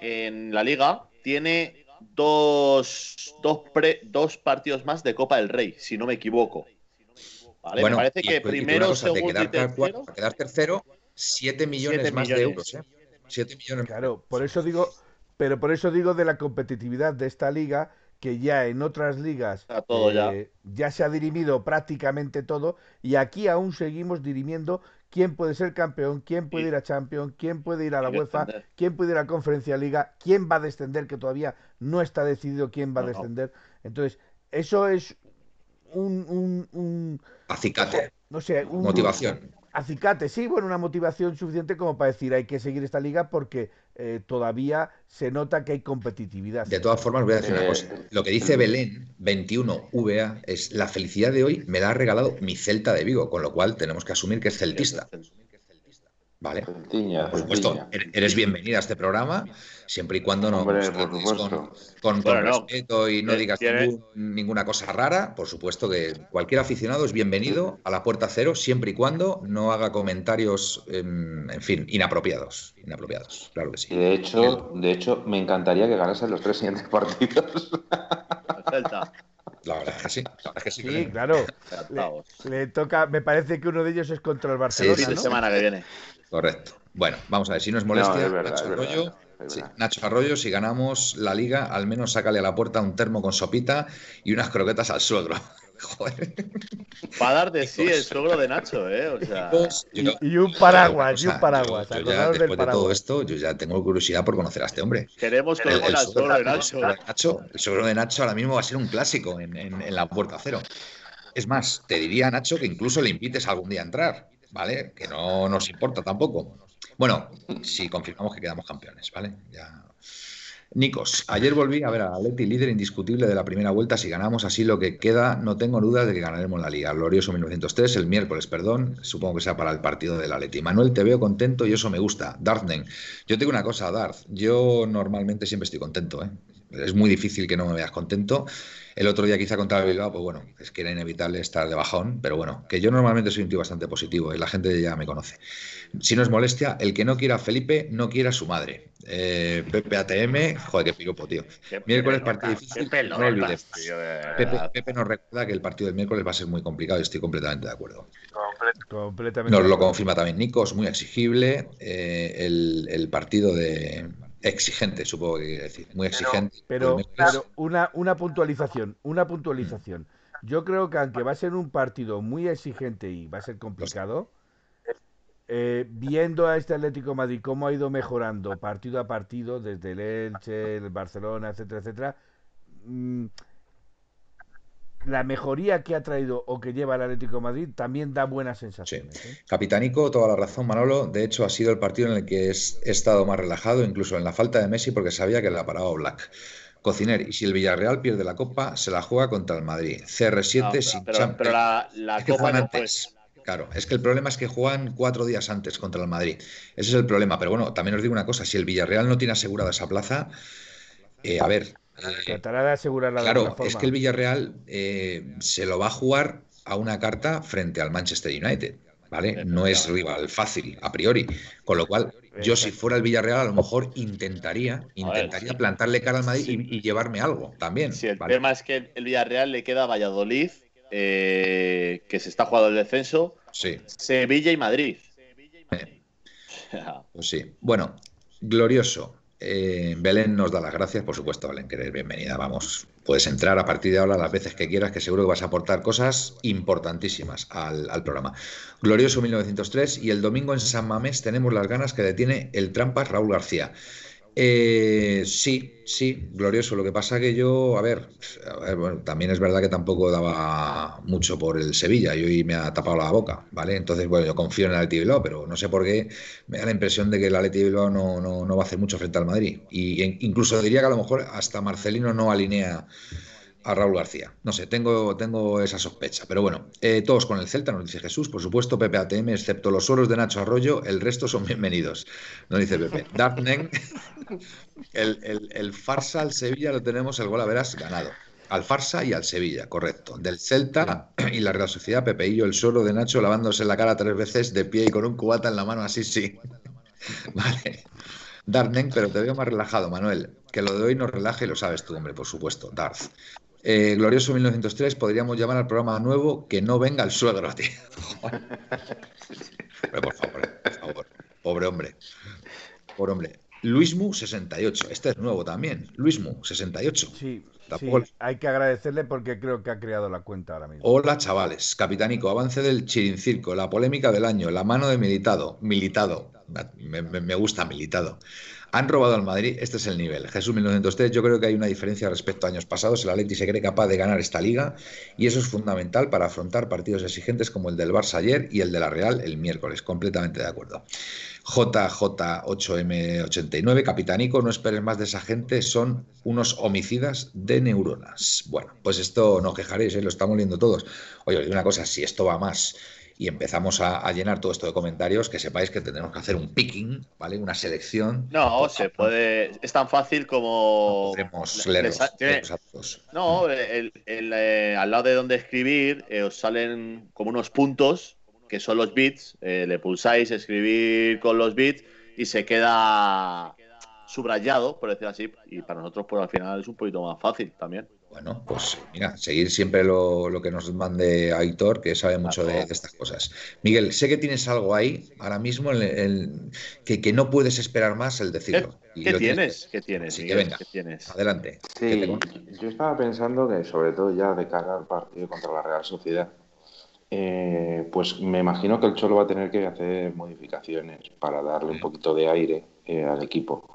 en la liga tiene dos, dos, pre- dos partidos más de Copa del Rey, si no me equivoco. ¿Vale? Bueno, me parece y- que y primero, cosa, de y quedar, tercero. cuarto, a quedar tercero, 7 millones Siete más de euros, ¿eh? 7 millones Claro, por eso digo, pero por eso digo de la competitividad de esta liga, que ya en otras ligas Está todo ya. eh, ya se ha dirimido prácticamente todo, y aquí aún seguimos dirimiendo quién puede ser campeón, quién puede ir a Champions, quién puede ir a la UEFA, quién puede ir a la Conferencia Liga, quién va a descender, que todavía no está decidido quién va a no. descender. Entonces, eso es un, un- un- Acicate, no sé, un motivación. Acicate, sí, bueno, una motivación suficiente como para decir hay que seguir esta liga porque eh, todavía se nota que hay competitividad. De todas formas, voy a decir una Eh, cosa. Lo que dice Belén, 21 VA, es la felicidad de hoy me la ha regalado mi Celta de Vigo, con lo cual tenemos que asumir que es celtista. ¿Vale? Por supuesto, er- eres bienvenida a este programa, siempre y cuando no Hombre, con, no. respeto y no Tiene- digas tiene- ningún- ninguna cosa rara. Por supuesto que cualquier aficionado es bienvenido a la puerta cero, siempre y cuando no haga comentarios, em, en fin, inapropiados. Inapropiados, claro que sí. Y de hecho, de hecho, me encantaría que ganasen los tres siguientes partidos. Celta. La verdad es que sí. La verdad es que sí. Sí, sí. claro. Le toca, me parece que uno de ellos es contra el Sí, Barcelona, sí, Fin de ¿no? semana que viene. Correcto. Bueno, vamos a ver, si no es molestia, No, es verdad, Nacho es verdad, Arroyo, sí. Nacho Arroyo, si ganamos la liga, al menos sácale a la puerta un termo con sopita y unas croquetas al suegro. [LAUGHS] Joder. Va a dar de sí el suegro de Nacho, ¿eh? O sea, Y, un paraguas, o y un paraguas. yo- yo ya acordaos del después de todo paraguas. esto, yo ya tengo curiosidad por conocer a este hombre. queremos conocer el al suegro, suegro de el Nacho. suegro de Nacho, el suegro de Nacho ahora mismo va a ser un clásico en, en- en la puerta cero. Es más, te diría, Nacho, que incluso le invites algún día a entrar, ¿vale? Que no nos importa tampoco. Bueno, si confirmamos que quedamos campeones, ¿vale? Ya. Nikos, ayer volví a ver a Atleti, líder indiscutible de la primera vuelta. Si ganamos así lo que queda, no tengo dudas de que ganaremos la liga. Glorioso 1903, el miércoles, perdón. Supongo que sea para el partido del Atleti. Manuel, te veo contento y eso me gusta. Dartnen, yo tengo una cosa, Darth. Yo normalmente siempre estoy contento, ¿eh? Es muy difícil que no me veas contento. El otro día quizá contra el Bilbao, pues bueno, es que era inevitable estar de bajón, pero bueno, que yo normalmente soy un tío bastante positivo y la gente ya me conoce. Si no es molestia, el que no quiera a Felipe no quiera a su madre. Eh, Pepe ATM, joder, qué piropo, tío. Qué Miércoles partido difícil, no olvides. tío, Pepe, nos recuerda que el partido del miércoles va a ser muy complicado y estoy completamente de acuerdo. Completamente. Nos lo confirma también Nikos, muy exigible. eh, el, el partido de exigente, supongo que quiere decir. Muy exigente. Pero, pero una, una puntualización, una puntualización. Yo creo que aunque va a ser un partido muy exigente y va a ser complicado, eh, viendo a este Atlético de Madrid cómo ha ido mejorando partido a partido, desde el Elche, el Barcelona, etcétera, etcétera, mm, la mejoría que ha traído o que lleva el Atlético de Madrid también da buenas sensaciones. ¿eh? Capitanico, toda la razón, Manolo. De hecho, ha sido el partido en el que es- he estado más relajado, incluso en la falta de Messi, porque sabía que la paraba Black. Cociner, y si el Villarreal pierde la Copa, se la juega contra el Madrid. CR7 No, pero- sin pero, Champions. pero la, la Es que copa juegan no. Claro, es que el problema es que juegan cuatro días antes contra el Madrid. Ese es el problema. Pero bueno, también os digo una cosa: si el Villarreal no tiene asegurada esa plaza, eh, a ver. Eh, Tratará de asegurarla de claro, alguna forma. es que el Villarreal eh, se lo va a jugar a una carta frente al Manchester United. ¿Vale? No es rival fácil, a priori. Con lo cual, yo si fuera el Villarreal, a lo mejor intentaría, intentaría plantarle cara al Madrid Sí. y, y llevarme algo también. Sí, el ¿vale? tema es que el Villarreal le queda a Valladolid, eh, que se está jugando el descenso, Sí. Sevilla y Madrid. Eh. Pues sí. Bueno, glorioso. Belén nos da las gracias, por supuesto, Belén, que eres bienvenida. Vamos, puedes entrar a partir de ahora las veces que quieras, que seguro que vas a aportar cosas importantísimas al, al, programa. Glorioso 1903 y el domingo en San Mamés tenemos las ganas que detiene el trampas Raúl García. Eh, sí, sí, glorioso. Lo que pasa que yo, a ver, también es verdad que tampoco daba mucho por el Sevilla y hoy me ha tapado la boca, ¿vale? Entonces, bueno, yo confío en el Atleti Bilbao, pero no sé por qué me da la impresión de que el Atleti Bilbao no, no, no va a hacer mucho frente al Madrid. Y incluso diría que a lo mejor hasta Marcelino no alinea a Raúl García. No sé, tengo, tengo esa sospecha. Pero bueno, eh, todos con el Celta, nos dice Jesús. Por supuesto, Pepe ATM, excepto los oros de Nacho Arroyo, el resto son bienvenidos. Nos dice Pepe. [LAUGHS] Darknen, el, el, farsa al Sevilla lo tenemos el gol a veras ganado. Al farsa y al Sevilla, correcto. Del Celta y la Real Sociedad, Pepe y yo, el solo de Nacho lavándose la cara tres veces de pie y con un cubata en la mano, así sí. [LAUGHS] vale. Darknen, pero te veo más relajado, Manuel. Que lo de hoy nos relaje y lo sabes tú, hombre, por supuesto. Darth. Eh, glorioso 1903, podríamos llamar al programa nuevo que no venga el suegro, [LAUGHS] tío. por favor, por favor. Pobre hombre. Pobre hombre. Luismu 68, este es nuevo también. Luismu 68. Sí, sí, hay que agradecerle porque creo que ha creado la cuenta ahora mismo. Hola chavales, Capitánico, avance del Chirincirco, la polémica del año, la mano de militado, militado, me, me gusta militado. Han robado al Madrid, este es el nivel. Jesús 1903, yo creo que hay una diferencia respecto a años pasados. El Atleti se cree capaz de ganar esta liga y eso es fundamental para afrontar partidos exigentes como el del Barça ayer y el de la Real el miércoles. Completamente de acuerdo. JJ8M89, Capitánico, no esperes más de esa gente, son unos homicidas de neuronas. Bueno, pues esto no quejaréis, ¿eh? lo estamos viendo todos. Oye, una cosa, si esto va más y empezamos a, llenar todo esto de comentarios, que sepáis que tendremos que hacer un picking, ¿vale? Una selección. No, se puede. Es tan fácil como. Podemos leerlos, No, el, eh, al lado de donde escribir eh, os salen como unos puntos que son los bits. Eh, le pulsáis escribir con los bits y se queda subrayado, por decir así. Y para nosotros, pues al final es un poquito más fácil también. Bueno, pues mira, seguir siempre lo, que nos mande Aitor, que sabe mucho de, estas cosas. Miguel, sé que tienes algo ahí ahora mismo el, que, no puedes esperar más el decirlo. ¿Qué, tienes? ¿Qué tienes? que venga, adelante. Sí, yo estaba pensando que sobre todo ya de cara al partido contra la Real Sociedad, eh, pues me imagino que el Cholo va a tener que hacer modificaciones para darle un poquito de aire eh, al equipo.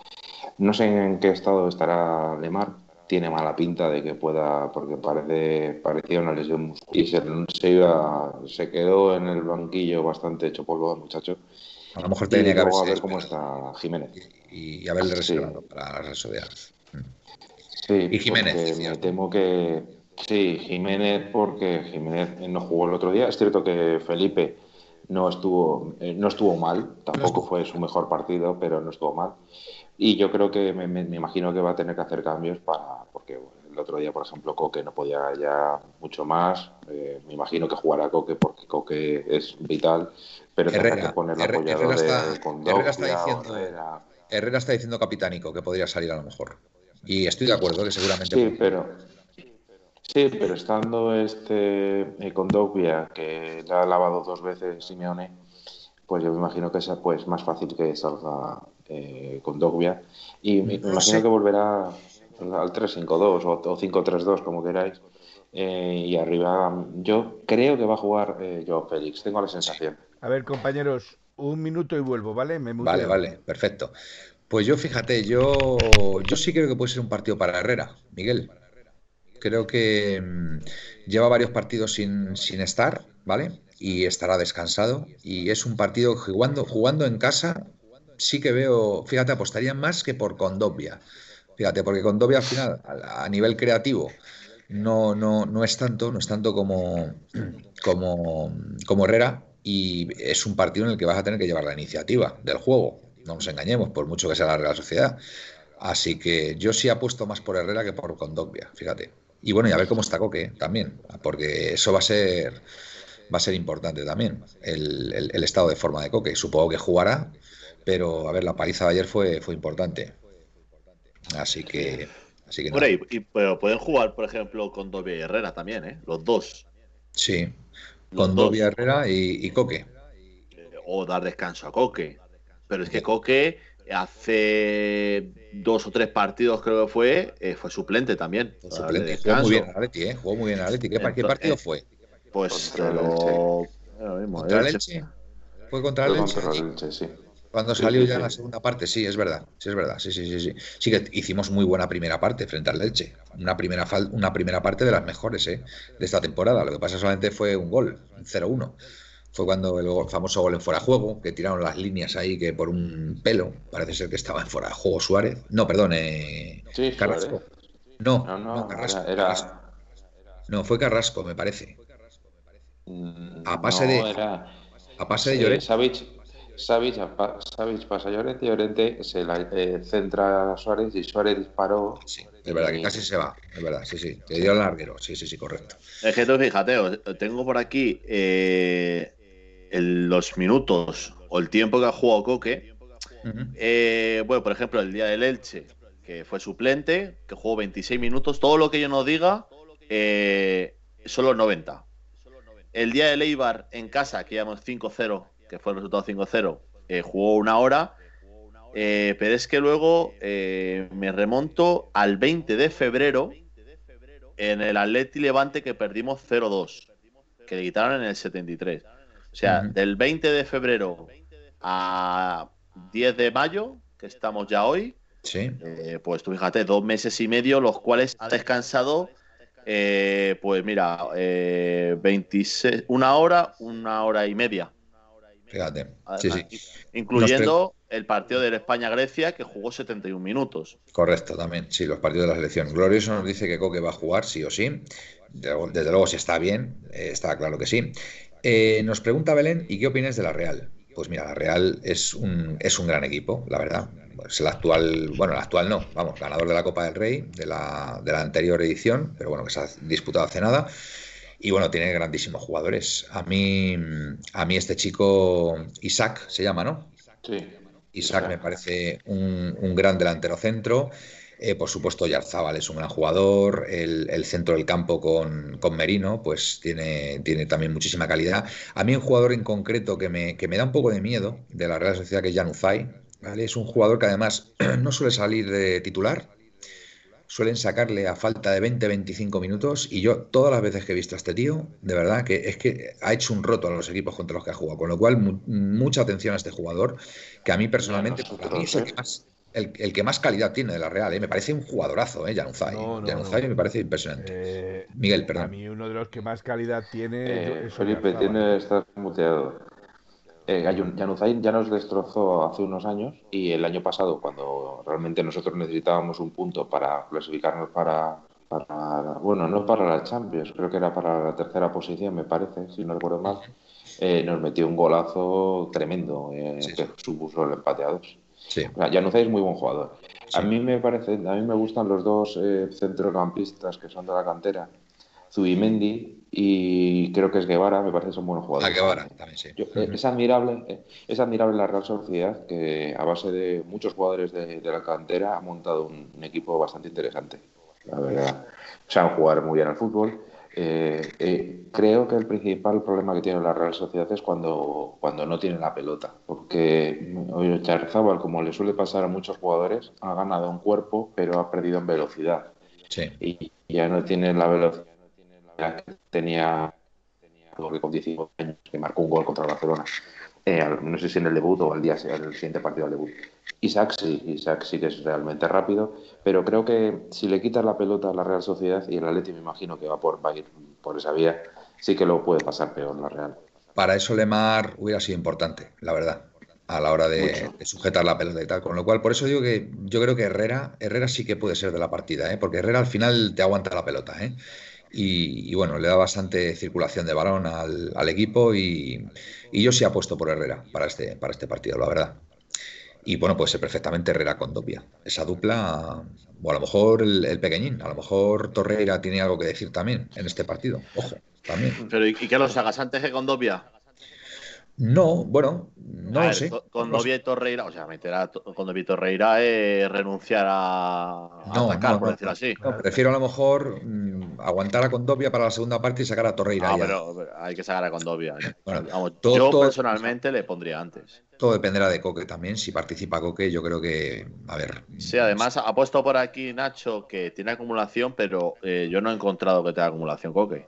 No sé en qué estado estará Lemar, tiene mala pinta de que pueda, porque parece parecía una lesión muscular y se, iba, se quedó en el banquillo bastante hecho polvo muchacho. A lo mejor tenía que a ver cómo está Jiménez. Y, a haberle reservado para las mm. Sí, y Jiménez. Me temo que sí, Jiménez, porque Jiménez no jugó el otro día. Es cierto que Felipe no estuvo, eh, no estuvo mal, tampoco fue su mejor partido, pero no estuvo mal. Y yo creo que me, imagino que va a tener que hacer cambios para, porque el otro día, por ejemplo, Coque no podía ya mucho más. Eh, me imagino que jugará Coque porque Coque es vital, pero Herrera, que poner Herrera, está, Herrera, está diciendo, Herrera. está diciendo capitánico que podría salir a lo mejor. Y estoy de acuerdo que seguramente. Sí, pero. Sí, pero estando este eh, con Dogbia, que la ha lavado dos veces Simeone, pues yo me imagino que es pues, más fácil que salga eh, con Dogbia. Y me imagino que volverá al 3-5-2 o, 5-3-2, como queráis. Eh, y arriba, yo creo que va a jugar eh, Joao Félix, tengo la sensación. A ver, compañeros, un minuto y vuelvo, ¿vale? vale, vale, perfecto. Pues yo, fíjate, yo, yo sí creo que puede ser un partido para Herrera, Miguel. Creo que mm, lleva varios partidos sin, sin estar, ¿vale? Y estará descansado. Y es un partido jugando, jugando en casa, sí que veo, fíjate, apostaría más que por Condovia. Fíjate, porque Condovia al final, a, nivel creativo, no, no, no es tanto, no es tanto como, [CLEARS THROAT] como, como Herrera, y es un partido en el que vas a tener que llevar la iniciativa del juego. No nos engañemos, por mucho que sea la Real Sociedad. Así que yo sí apuesto más por Herrera que por Condovia, fíjate. Y bueno, y a ver cómo está Coque también, porque eso va a ser va a ser importante también, el, el estado de forma de Coque. Supongo que jugará, pero, a ver, la paliza de ayer fue, fue importante. Así que. Así que pero pueden jugar, por ejemplo, con Dobia y Herrera también, ¿eh? Los dos. Sí. con Dobia Herrera y, Coque. O dar descanso a Coque. Pero es que Coque hace dos o tres partidos creo que fue, eh, fue suplente también. suplente. Jugó muy bien Atleti, ¿eh? Jugó muy bien Atleti. ¿Qué, ¿Qué, partido fue? Pues lo... ¿Contra Leche? ¿Fue contra el Leche? sí. Cuando salió ya la segunda parte, sí, es verdad, sí, es verdad, sí, sí, sí, sí. Sí que hicimos muy buena primera parte frente al Leche. Una primera, una primera parte de las mejores ¿eh? de esta temporada. Lo que pasa solamente fue un gol, un 0-1 fue cuando el famoso gol en fuera de juego, que tiraron las líneas ahí que por un pelo, parece ser que estaba en fuera de juego Suárez. No, perdón, eh, Carrasco. No, no, Carrasco, No, fue Carrasco, me parece. Mm, a pase de. a pase de Llorente. Savic, pasa a Llorente, Llorente se la eh, centra a Suárez y Suárez disparó. Sí, es verdad que casi se va, es verdad, sí, sí. Te dio el larguero, sí, sí, sí, correcto. Es que tú fíjate, tengo por aquí eh, los minutos o el tiempo que ha jugado Coque. Eh, bueno, por ejemplo, el día del Elche, que fue suplente, que jugó 26 minutos, todo lo que yo no diga, eh, son los 90. El día del Eibar en casa, que llamamos 5-0, que fue el resultado 5-0, eh, jugó una hora. pero es que luego me remonto al 20 de febrero en el Atleti Levante que perdimos 0-2, que le quitaron en el 73. O sea, del 20 de febrero a 10 de mayo, que estamos ya hoy, sí. Eh, pues tú fíjate, dos meses y medio, los cuales ha descansado, eh, pues mira, 26, eh, una hora, una hora y media. Fíjate, sí, sí. Incluyendo el partido de España-Grecia, que jugó 71 minutos. Correcto, también, sí, los partidos de la selección. Glorioso nos dice que Coque va a jugar, sí o sí. Desde luego, si está bien, está claro que sí. Eh, nos pregunta Belén, ¿y qué opinas de la Real? Pues mira, la Real es un, es un gran equipo, la verdad. Es el actual, bueno, el actual no, vamos, ganador de la Copa del Rey, de la, de la anterior edición, pero bueno, que se ha disputado hace nada. Y bueno, tiene grandísimos jugadores. A mí, a mí este chico, Isaac se llama, ¿no? Sí. Isaac me parece un, un gran delantero centro. Eh, por supuesto, Yarzábal es un gran jugador. El, centro del campo con, Merino, pues tiene, tiene, también muchísima calidad. A mí un jugador en concreto que me, que me da un poco de miedo de la Real Sociedad, que es Januzaj. ¿vale? Es un jugador que además [CLEARS THROAT] no suele salir de titular. Suelen sacarle a falta de 20-25 minutos. Y yo, todas las veces que he visto a este tío, de verdad que es que ha hecho un roto a los equipos contra los que ha jugado. Con lo cual, mucha atención a este jugador, que a mí personalmente, a mí es el que más el, que más calidad tiene de la Real. ¿eh? Me parece un jugadorazo, ¿eh? Januzaj. me parece impresionante. Eh, Miguel, perdón. A mí uno de los que más calidad tiene. Eh, Felipe, tiene estar muteado. Eh, Januzaj ya nos destrozó hace unos años y el año pasado, cuando realmente nosotros necesitábamos un punto para clasificarnos para, para bueno, no para la Champions, creo que era para la tercera posición, me parece, si no recuerdo mal, nos metió un golazo tremendo que supuso el empate a dos. Sí. es muy buen jugador. A mí me parece, a mí me gustan los dos eh, centrocampistas que son de la cantera, Zubimendi y creo que es Guevara, me parece que son buenos jugadores. Ah, Guevara también, sí. Eh, es admirable, eh, es admirable la Real Sociedad que a base de muchos jugadores de, la cantera ha montado un, un, equipo bastante interesante. La verdad, saben jugar muy bien al fútbol eh, eh, creo que el principal problema que tiene la Real Sociedad es cuando, cuando no tiene la pelota, porque hoy Charzábal, como le suele pasar a muchos jugadores, ha ganado en cuerpo, pero ha perdido en velocidad. Y ya no tiene la velocidad que tenía con 19 años, que marcó un gol contra Barcelona. Eh, no sé si en el debut o al día el siguiente partido del debut. Isaac sí, Isaac sí que es realmente rápido, pero creo que si le quitas la pelota a la Real Sociedad y el Atleti me imagino que va, por, va a ir por esa vía, sí que lo puede pasar peor la Real. Para eso Lemar hubiera sido importante, la verdad, a la hora de, sujetar la pelota y tal. Con lo cual, por eso digo que yo creo que Herrera, Herrera sí que puede ser de la partida, ¿eh? porque Herrera al final te aguanta la pelota. ¿eh? Y, bueno, le da bastante circulación de balón al, equipo y, y, yo sí apuesto por Herrera para este, para este partido, la verdad. Y bueno, puede ser perfectamente Herrera con Dopia. Esa dupla, o a lo mejor el, pequeñín, a lo mejor Torreira tiene algo que decir también en este partido. Ojo, también. Pero ¿y, qué los hagas antes que con Dopia? No, bueno, no lo sé. Con Novia y Torreira, o sea, meter a con Novia y Torreira es renunciar a, atacar, por decirlo así. prefiero a lo mejor mm, aguantar a Condovia para la segunda parte y sacar a Torreira. Ah, pero, hay que sacar a Condovia. yo personalmente le pondría antes. Todo dependerá de Coque también. Si participa Coque, yo creo que. A ver. Sí, además ha puesto por aquí Nacho que tiene acumulación, pero eh, yo no he encontrado que tenga acumulación Coque.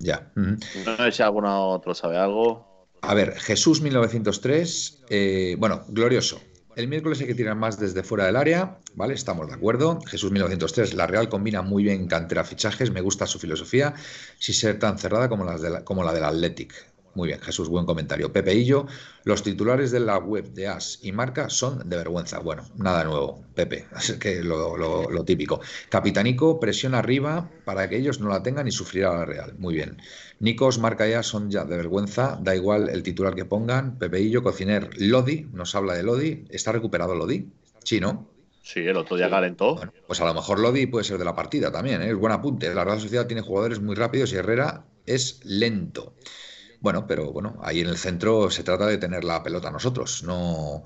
Ya. No sé si alguno otro sabe algo. A ver, Jesús 1903, eh, bueno, glorioso. El miércoles hay que tirar más desde fuera del área, ¿vale? Estamos de acuerdo. Jesús 1903, la Real combina muy bien cantera fichajes, me gusta su filosofía, sin ser tan cerrada como, las de como la del Athletic. Muy bien, Jesús, buen comentario. Pepe Illo, los titulares de la web de As y Marca son de vergüenza. Bueno, nada nuevo, Pepe, [LAUGHS] es que lo, lo, típico. Capitanico, presión arriba para que ellos no la tengan y sufrirá la Real. Muy bien. Nicos, Marca ya son ya de vergüenza, da igual el titular que pongan. Pepe Illo, cociner, Lodi, nos habla de Lodi. ¿Está recuperado Lodi? Sí, ¿no? Sí, el otro día calentó. pues a lo mejor Lodi puede ser de la partida también, ¿eh? es buen apunte. La Real Sociedad tiene jugadores muy rápidos y Herrera es lento. Bueno, pero bueno, ahí en el centro se trata de tener la pelota nosotros, no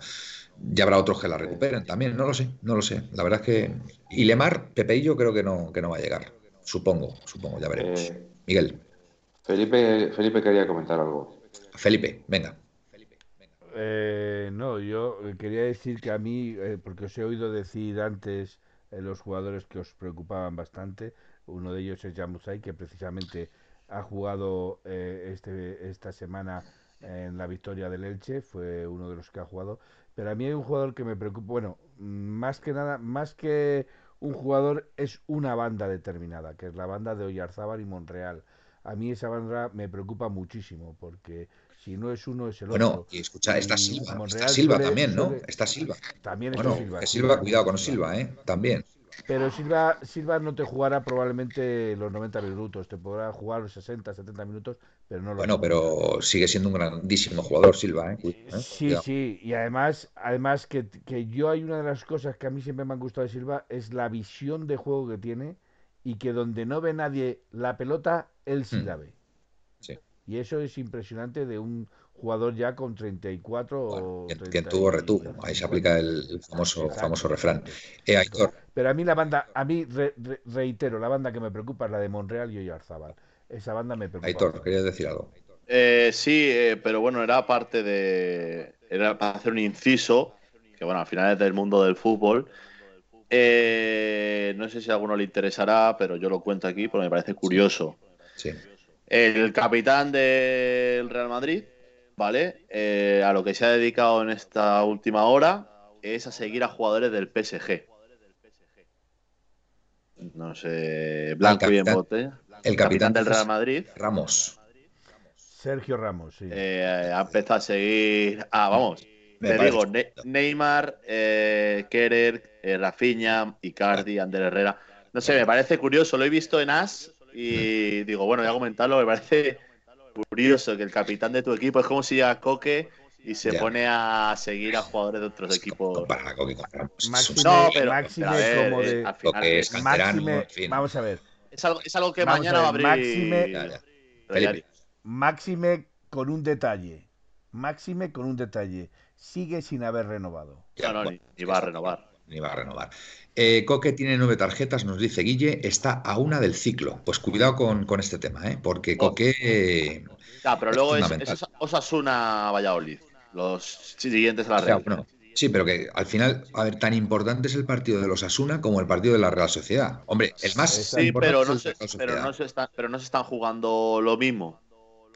ya habrá otros que la recuperen también, no lo sé, no lo sé. La verdad es que y Lemar, Pepe y yo creo que no que no va a llegar. Supongo, supongo, ya veremos. Eh, Miguel. Felipe, Felipe quería comentar algo. Felipe, venga. Eh, no, yo quería decir que a mí, eh, porque os he oído decir antes los jugadores que os preocupaban bastante, uno de ellos es Jamusai, que precisamente ha jugado eh, este, esta semana en la victoria del Elche, fue uno de los que ha jugado. Pero a mí hay un jugador que me preocupa, bueno, más que nada, más que un jugador, es una banda determinada, que es la banda de Oyarzábal y Monreal. A mí esa banda me preocupa muchísimo, porque si no es uno, es el otro. Bueno, y escucha, está Silva, está Silva también, ¿no? Está Silva. También está Silva. Silva, cuidado con Silva, ¿eh? También. Pero Silva, Silva no te jugará probablemente los 90 minutos, te podrá jugar los 60, 70 minutos, pero no lo Bueno, pero sigue siendo un grandísimo jugador Silva, ¿eh? ¿Eh? Sí, sí, y además, además que, que, yo hay una de las cosas que a mí siempre me han gustado de Silva es la visión de juego que tiene y que donde no ve nadie la pelota, él sí mm. la ve. Sí. Y eso es impresionante de un jugador ya con 34 o quien, tuvo retuvo ahí se aplica el, famoso famoso refrán. eh, pero a mí la banda a mí reitero la banda que me preocupa es la de Monreal y Oyarzabal. Esa banda me preocupa Aitor querías decir algo eh, sí eh, pero bueno era parte de era para hacer un inciso que bueno al final es del mundo del fútbol. No sé si a alguno le interesará pero yo lo cuento aquí porque me parece curioso. Sí. el capitán del Real Madrid ¿vale? Eh, a lo que se ha dedicado en esta última hora es a seguir a jugadores del PSG. No sé, Blanco y en bote. El, capitán, del Real Madrid. Ramos. Sergio Ramos, sí. Eh, ha empezado a seguir. Ah, vamos. te digo, Neymar, eh, Kerer, eh, Rafinha, Icardi, Ander Herrera. No sé, me parece curioso. Lo he visto en As y digo, bueno, voy a comentarlo. Me parece curioso que el capitán de tu equipo es como si a Coque y se pone a seguir a jugadores de otros equipos. Para Coque no, pero, como de, vamos a ver. Es algo, es algo que mañana va a abrir. Máxime, Máxime con un detalle. Máxime con un detalle. Sigue sin haber renovado. No, no, ni va a renovar. Ni va a renovar. Eh, Coque tiene nueve tarjetas, nos dice Guille, está a una del ciclo. Pues cuidado con, este tema, ¿eh? porque oh. Coque. pero luego es, es, Osasuna Valladolid, los siguientes a la Real. sí, pero que al final, a ver, tan importante es el partido de los Asuna como el partido de la Real Sociedad. Hombre, es más. Sí, pero no, se, pero, no se pero no se están jugando lo mismo.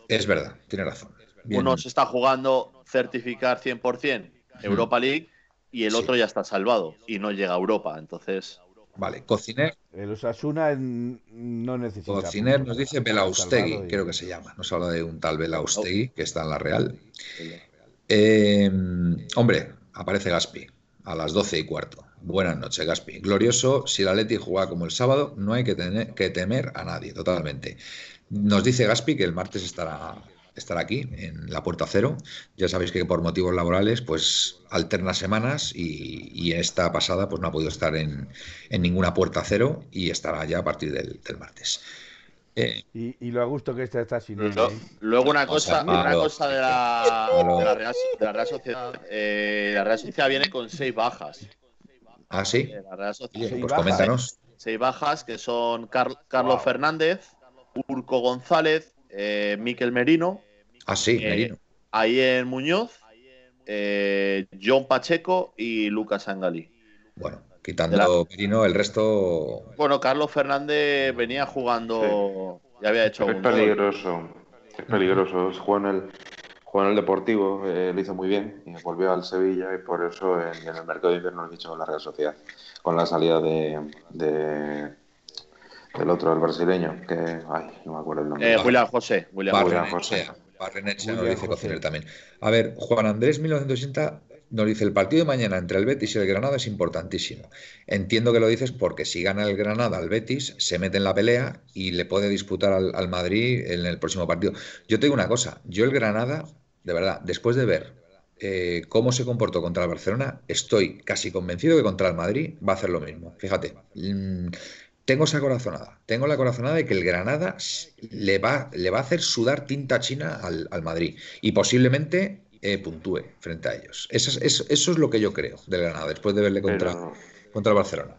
Es verdad, tiene razón. Uno se está jugando certificar 100% Europa League y el otro ya está salvado y no llega a Europa. Entonces. Vale, Cociner. El Osasuna no necesita. Cociner nos dice Belaustegui, creo que se llama. Nos habla de un tal Belaustegui que está en la Real. Eh, hombre, aparece Gaspi a las doce y cuarto. Buenas noches, Gaspi. Glorioso, si la Leti juega como el sábado, no hay que, tener, que temer a nadie, totalmente. Nos dice Gaspi que el martes estará estar aquí en la puerta cero. Ya sabéis que por motivos laborales, pues alterna semanas y, esta pasada pues no ha podido estar en, ninguna puerta cero y estará ya a partir del, martes. Eh, y, lo a gusto que está, está sin él. ¿eh? Luego una cosa, una cosa de la, de la, Real, de la Real Sociedad. Eh, la Real Sociedad viene con seis bajas. Ah, sí. La Real Sociedad. pues coméntanos. Seis bajas que son Carlos Fernández, Urco González, eh, Miquel Merino. Ah, sí, Merino. Ahí en Muñoz, John Pacheco y Lucas Angali. Bueno, Quitando Merino, el resto. Bueno, Carlos Fernández venía jugando. Ya había hecho. Es peligroso. Es peligroso. Jugó en el, jugó en el Deportivo, eh, lo hizo muy bien y volvió al Sevilla y por eso en, el mercado de invierno lo he dicho con la Real Sociedad. Con la salida de, del otro, el brasileño, que. Ay, no me acuerdo el nombre. Eh, William José. William, José. Barrenechea, lo dice Cociner también. A ver, Juan Andrés 1980 nos dice, el partido de mañana entre el Betis y el Granada es importantísimo. Entiendo que lo dices porque si gana el Granada al Betis, se mete en la pelea y le puede disputar al, Madrid en el próximo partido. Yo te digo una cosa, yo el Granada, de verdad, después de ver eh, cómo se comportó contra el Barcelona, estoy casi convencido que contra el Madrid va a hacer lo mismo. Fíjate, mm, tengo esa corazonada, tengo la corazonada de que el Granada le va, le va a hacer sudar tinta china al, al Madrid y posiblemente eh, puntúe frente a ellos. Eso es, eso, es, lo que yo creo del Granada, después de verle contra, contra el Barcelona.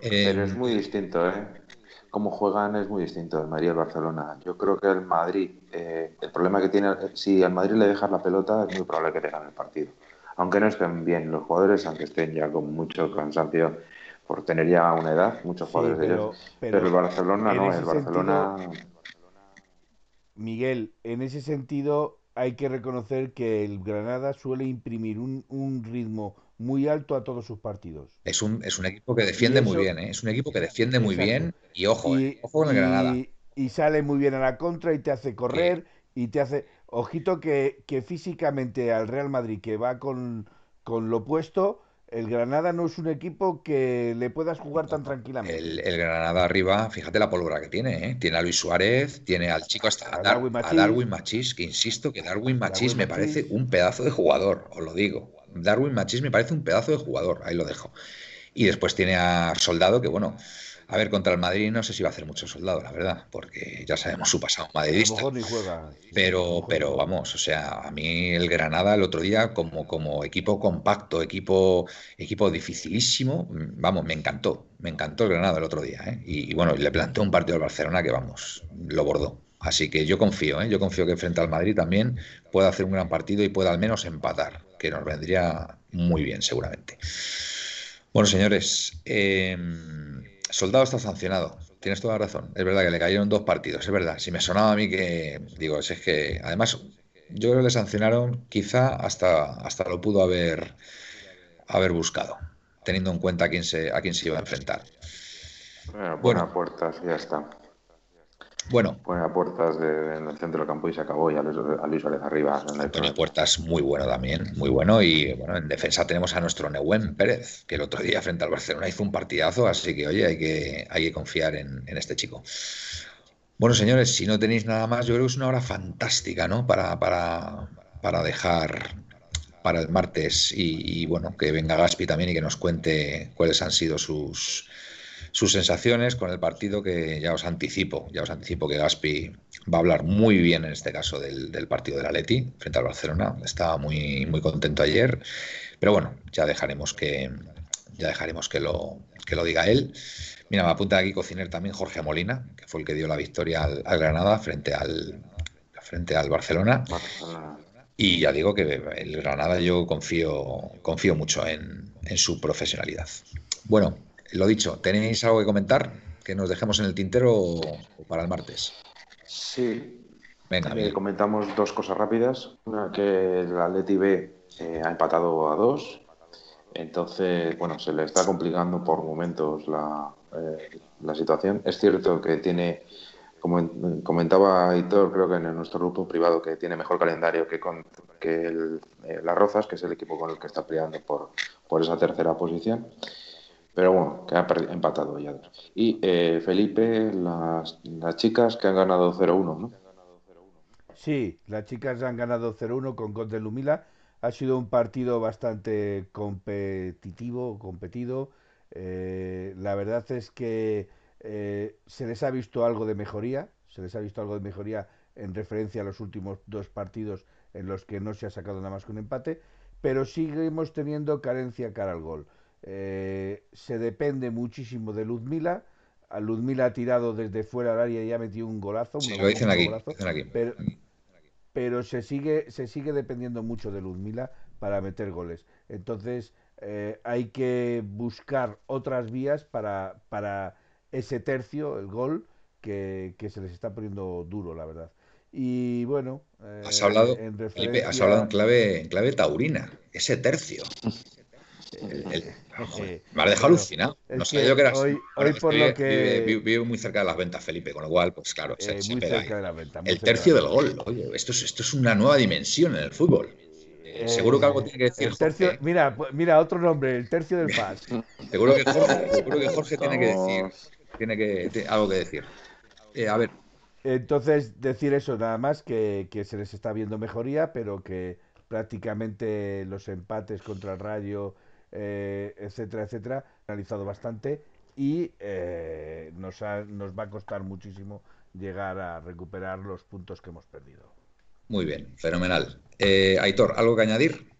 Pero es muy distinto, ¿eh? Cómo juegan es muy distinto el Madrid y el Barcelona. Yo creo que el Madrid, eh, el problema que tiene, si al Madrid le dejas la pelota, es muy probable que te gane el partido. Aunque no estén bien los jugadores, aunque estén ya con mucho cansancio por tener ya una edad, muchos jugadores de ellos. Pero, el Barcelona no, el Barcelona. Miguel, en ese sentido, hay que reconocer que el Granada suele imprimir un, ritmo muy alto a todos sus partidos. Es un, es un equipo que defiende muy bien, ¿eh? es un equipo que defiende muy bien y ojo, ¿eh? ojo con el Granada. Y sale muy bien a la contra y te hace correr y te hace... Ojito que, que físicamente al Real Madrid, que va con, con lo opuesto, el Granada no es un equipo que le puedas jugar tan tranquilamente. El, Granada arriba, fíjate la pólvora que tiene, ¿eh? Tiene a Luis Suárez, tiene al chico hasta a, Darwin, Machís. que insisto que Darwin Machís me parece un pedazo de jugador, os lo digo. Darwin Machís me parece un pedazo de jugador, ahí lo dejo. Y después tiene a Soldado, que bueno, a ver, contra el Madrid no sé si va a hacer mucho soldado, la verdad, porque ya sabemos su pasado madridista. Pero, pero vamos, o sea, a mí el Granada el otro día, como, como equipo compacto, equipo, equipo dificilísimo, vamos, me encantó. Me encantó el Granada el otro día. ¿eh? Y, bueno, le planteó un partido al Barcelona que, vamos, lo bordó. Así que yo confío, ¿eh? yo confío que frente al Madrid también pueda hacer un gran partido y pueda al menos empatar, que nos vendría muy bien seguramente. Bueno, señores, eh, Soldado está sancionado. Tienes toda la razón. Es verdad que le cayeron dos partidos. Es verdad. Si me sonaba a mí que. Digo, es que. Además, yo creo que le sancionaron. Quizá hasta, hasta lo pudo haber, haber buscado. Teniendo en cuenta a quién se, a quién se iba a enfrentar. Bueno, buena puerta, ya está. Bueno. Pone a puertas en el centro del campo y se acabó y a Luis, Suárez arriba. No puertas muy bueno también, muy bueno. Y bueno, en defensa tenemos a nuestro Neuwen Pérez, que el otro día frente al Barcelona hizo un partidazo, así que oye, hay que, hay que confiar en, este chico. Bueno, señores, si no tenéis nada más, yo creo que es una hora fantástica, ¿no? Para, para, para dejar para el martes y, y, bueno, que venga Gaspi también y que nos cuente cuáles han sido sus, sus sensaciones con el partido que ya os anticipo, ya os anticipo que Gaspi va a hablar muy bien en este caso del, partido del Atleti frente al Barcelona. Estaba muy, muy contento ayer, pero bueno, ya dejaremos que ya dejaremos que lo, que lo diga él. Mira, me apunta aquí Cociner también Jorge Molina, que fue el que dio la victoria al, Granada frente al frente al Barcelona. Y ya digo que el Granada yo confío, confío mucho en, en su profesionalidad. Bueno, lo dicho, ¿tenéis algo que comentar? Que nos dejemos en el tintero para el martes. Sí. Venga, eh, comentamos dos cosas rápidas. Una, que el Atleti B eh, ha empatado a dos. Entonces, bueno, se le está complicando por momentos la, eh, la situación. Es cierto que tiene, como comentaba Hitor, creo que en nuestro grupo privado, que tiene mejor calendario que, con, que el, Las Rozas, que es el equipo con el que está peleando por, por esa tercera posición. Pero bueno, que ha empatado ya. Y eh, Felipe, las, las, chicas que han ganado 0-1, ¿no? Sí, las chicas han ganado 0-1 con gol de Lumila. Ha sido un partido bastante competitivo, competido. Eh, la verdad es que eh, se les ha visto algo de mejoría, se les ha visto algo de mejoría en referencia a los últimos dos partidos en los que no se ha sacado nada más que un empate, pero seguimos teniendo carencia cara al gol. Eh, se depende muchísimo de Luzmila. A Luzmila ha tirado desde fuera del área y ha metido un golazo. Sí, lo dicen aquí, pero, pero, se sigue se sigue dependiendo mucho de Luzmila para meter goles. Entonces eh, hay que buscar otras vías para, para ese tercio, el gol, que, se les está poniendo duro, la verdad. Y bueno, has hablado, en has hablado en clave, en clave taurina, ese tercio. [LAUGHS] me ha dejado alucinado. No sabía yo que eras. Hoy, por lo que. Vivo, muy cerca de las ventas, Felipe, con lo cual, pues claro, se, eh, el tercio del gol. Oye, esto es, esto es una nueva dimensión en el fútbol. Eh, seguro que algo tiene que decir. tercio, mira, mira, otro nombre, el tercio del Paz. [LAUGHS] seguro que Jorge, [LAUGHS] seguro que Jorge tiene que decir. Tiene que algo que decir. Eh, a ver. Entonces, decir eso, nada más, que, que se les está viendo mejoría, pero que prácticamente los empates contra el Rayo eh, etcétera, etcétera, analizado bastante y eh, nos, nos va a costar muchísimo llegar a recuperar los puntos que hemos perdido. Muy bien, fenomenal. Eh, Aitor, ¿algo que añadir?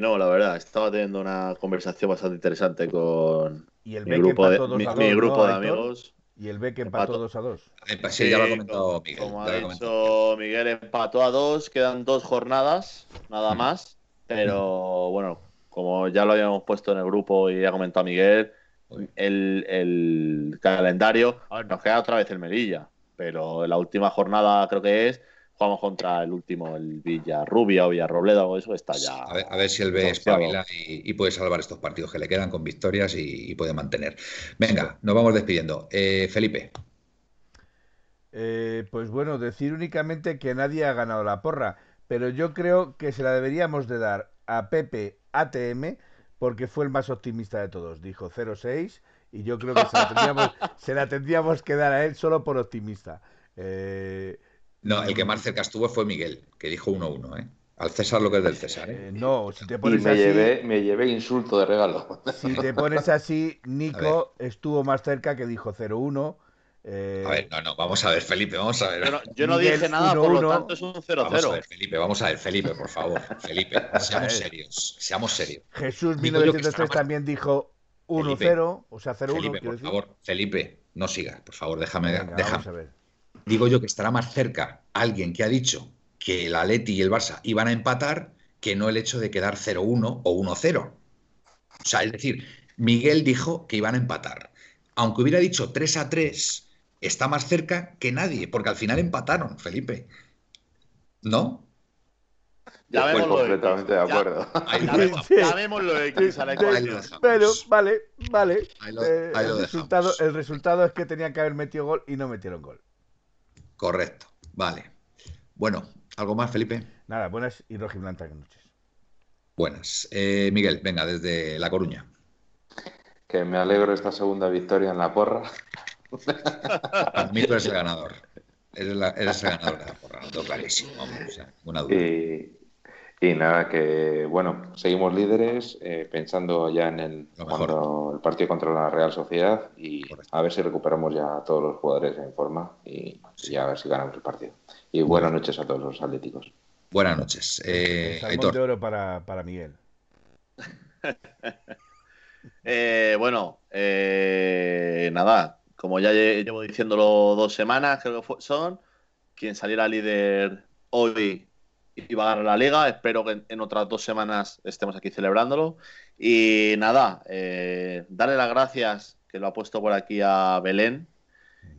no, la verdad, estaba teniendo una conversación bastante interesante con mi grupo de, mi, grupo de amigos. Y el Beck empató 2 a 2. Sí, ya lo ha comentado Miguel. Como ha dicho Miguel, empató a 2, quedan dos jornadas, nada más. Pero bueno, como ya lo habíamos puesto en el grupo y ha comentado Miguel, el, calendario, nos queda otra vez el Melilla, pero la última jornada creo que es, jugamos contra el último, el Villarrubia o Villarrobledo o eso, está ya. A ver, si el B espabila y, y, puede salvar estos partidos que le quedan con victorias y, puede mantener. Venga, nos vamos despidiendo. Eh, Felipe. Eh, pues bueno, decir únicamente que nadie ha ganado la porra, pero yo creo que se la deberíamos de dar a Pepe ATM porque fue el más optimista de todos. Dijo 0-6 y yo creo que [LAUGHS] se la, tendríamos, que dar a él solo por optimista. Eh, no, el que más cerca estuvo fue Miguel, que dijo 1-1, ¿eh? Al César lo que es del César. ¿eh? eh no, si te pones me así. Llevé, me llevé insulto de regalo. Si te pones así, [LAUGHS] Nico estuvo más cerca que dijo 0-1. Eh, a ver, no, no, vamos a ver, Felipe, vamos a ver. Yo no, dije nada, por lo tanto es un 0-0. Vamos a ver, Felipe, vamos a ver, Felipe, por favor. Felipe, [LAUGHS] seamos serios, seamos serios. Jesús 1903 también dijo 1-0, o sea, 0-1. Felipe, por favor, Felipe, no sigas, por favor, déjame. déjame. Vamos a ver. Digo yo que estará más cerca alguien que ha dicho que el Atleti y el Barça iban a empatar que no el hecho de quedar 0-1 o 1-0. O sea, es decir, Miguel dijo que iban a empatar. Aunque hubiera dicho 3 3, está más cerca que nadie, porque al final empataron, Felipe. ¿No? Ya Estoy completamente de acuerdo. Llamémoslo X a la ecuación. Pero, vale, vale. Eh, el, resultado, el resultado es que tenían que haber metido gol y no metieron gol. Correcto, vale. Bueno, ¿algo más, Felipe? Nada, buenas y rojiblancas noches. Buenas. Eh, Miguel, venga, desde La Coruña. Que me alegro esta segunda victoria en la porra. Para mí tú eres el ganador. Eres, el ganador de la porra, clarísimo. Y, nada, que bueno, seguimos líderes, eh, pensando ya en el, el partido contra la Real Sociedad y a ver si recuperamos ya a todos los jugadores en forma y, a ver si ganamos el partido. Y buenas noches a todos los atléticos. Buenas noches. Eh, de oro para, para Miguel. [LAUGHS] eh, bueno, eh, nada, como ya llevo diciéndolo dos semanas, creo que son, quien saliera líder hoy iba a ganar la liga. Espero que en, otras dos semanas estemos aquí celebrándolo. Y nada, eh, darle las gracias, que lo ha puesto por aquí a Belén,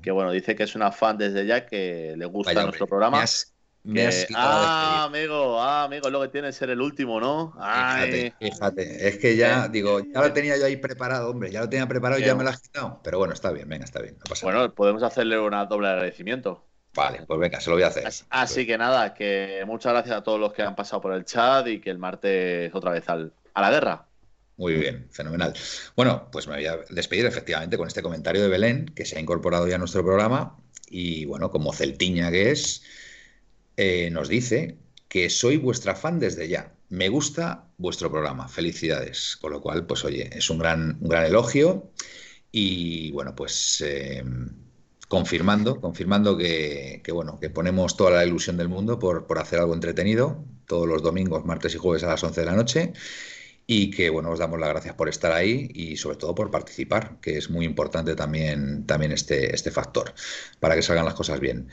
que bueno, dice que es una fan desde ya, que le gusta nuestro programa ah, amigo, ah, amigo, es lo que tiene ser el último, ¿no? Fíjate, fíjate. Es que ya, digo, ya lo tenía yo ahí preparado, hombre, ya lo tenía preparado y ya me lo has quitado. Pero bueno, está bien, venga, está bien. bueno, podemos hacerle una doble agradecimiento. Vale, pues venga, se lo voy a hacer. Así, que nada, que muchas gracias a todos los que han pasado por el chat y que el martes otra vez al, a la guerra. Muy bien, fenomenal. Bueno, pues me voy a despedir efectivamente con este comentario de Belén, que se ha incorporado ya a nuestro programa. Y bueno, como celtiña que es, eh, nos dice que soy vuestra fan desde ya. Me gusta vuestro programa. Felicidades. Con lo cual, pues oye, es un gran, un gran elogio. Y bueno, pues eh, confirmando, confirmando que, bueno, que ponemos toda la ilusión del mundo por, por hacer algo entretenido todos los domingos, martes y jueves a las 11 de la noche y que bueno, os damos las gracias por estar ahí y sobre todo por participar, que es muy importante también, también este, este factor para que salgan las cosas bien.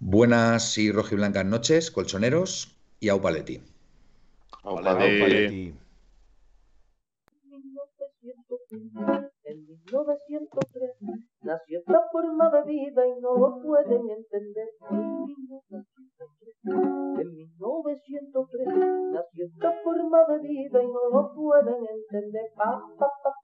Buenas y rojiblancas noches, colchoneros y Aupaletti. Aupaletti. En 1903 nació esta forma de vida y no lo pueden entender. En 1903 nació esta forma de vida y no lo pueden entender. Pa, pa, pa,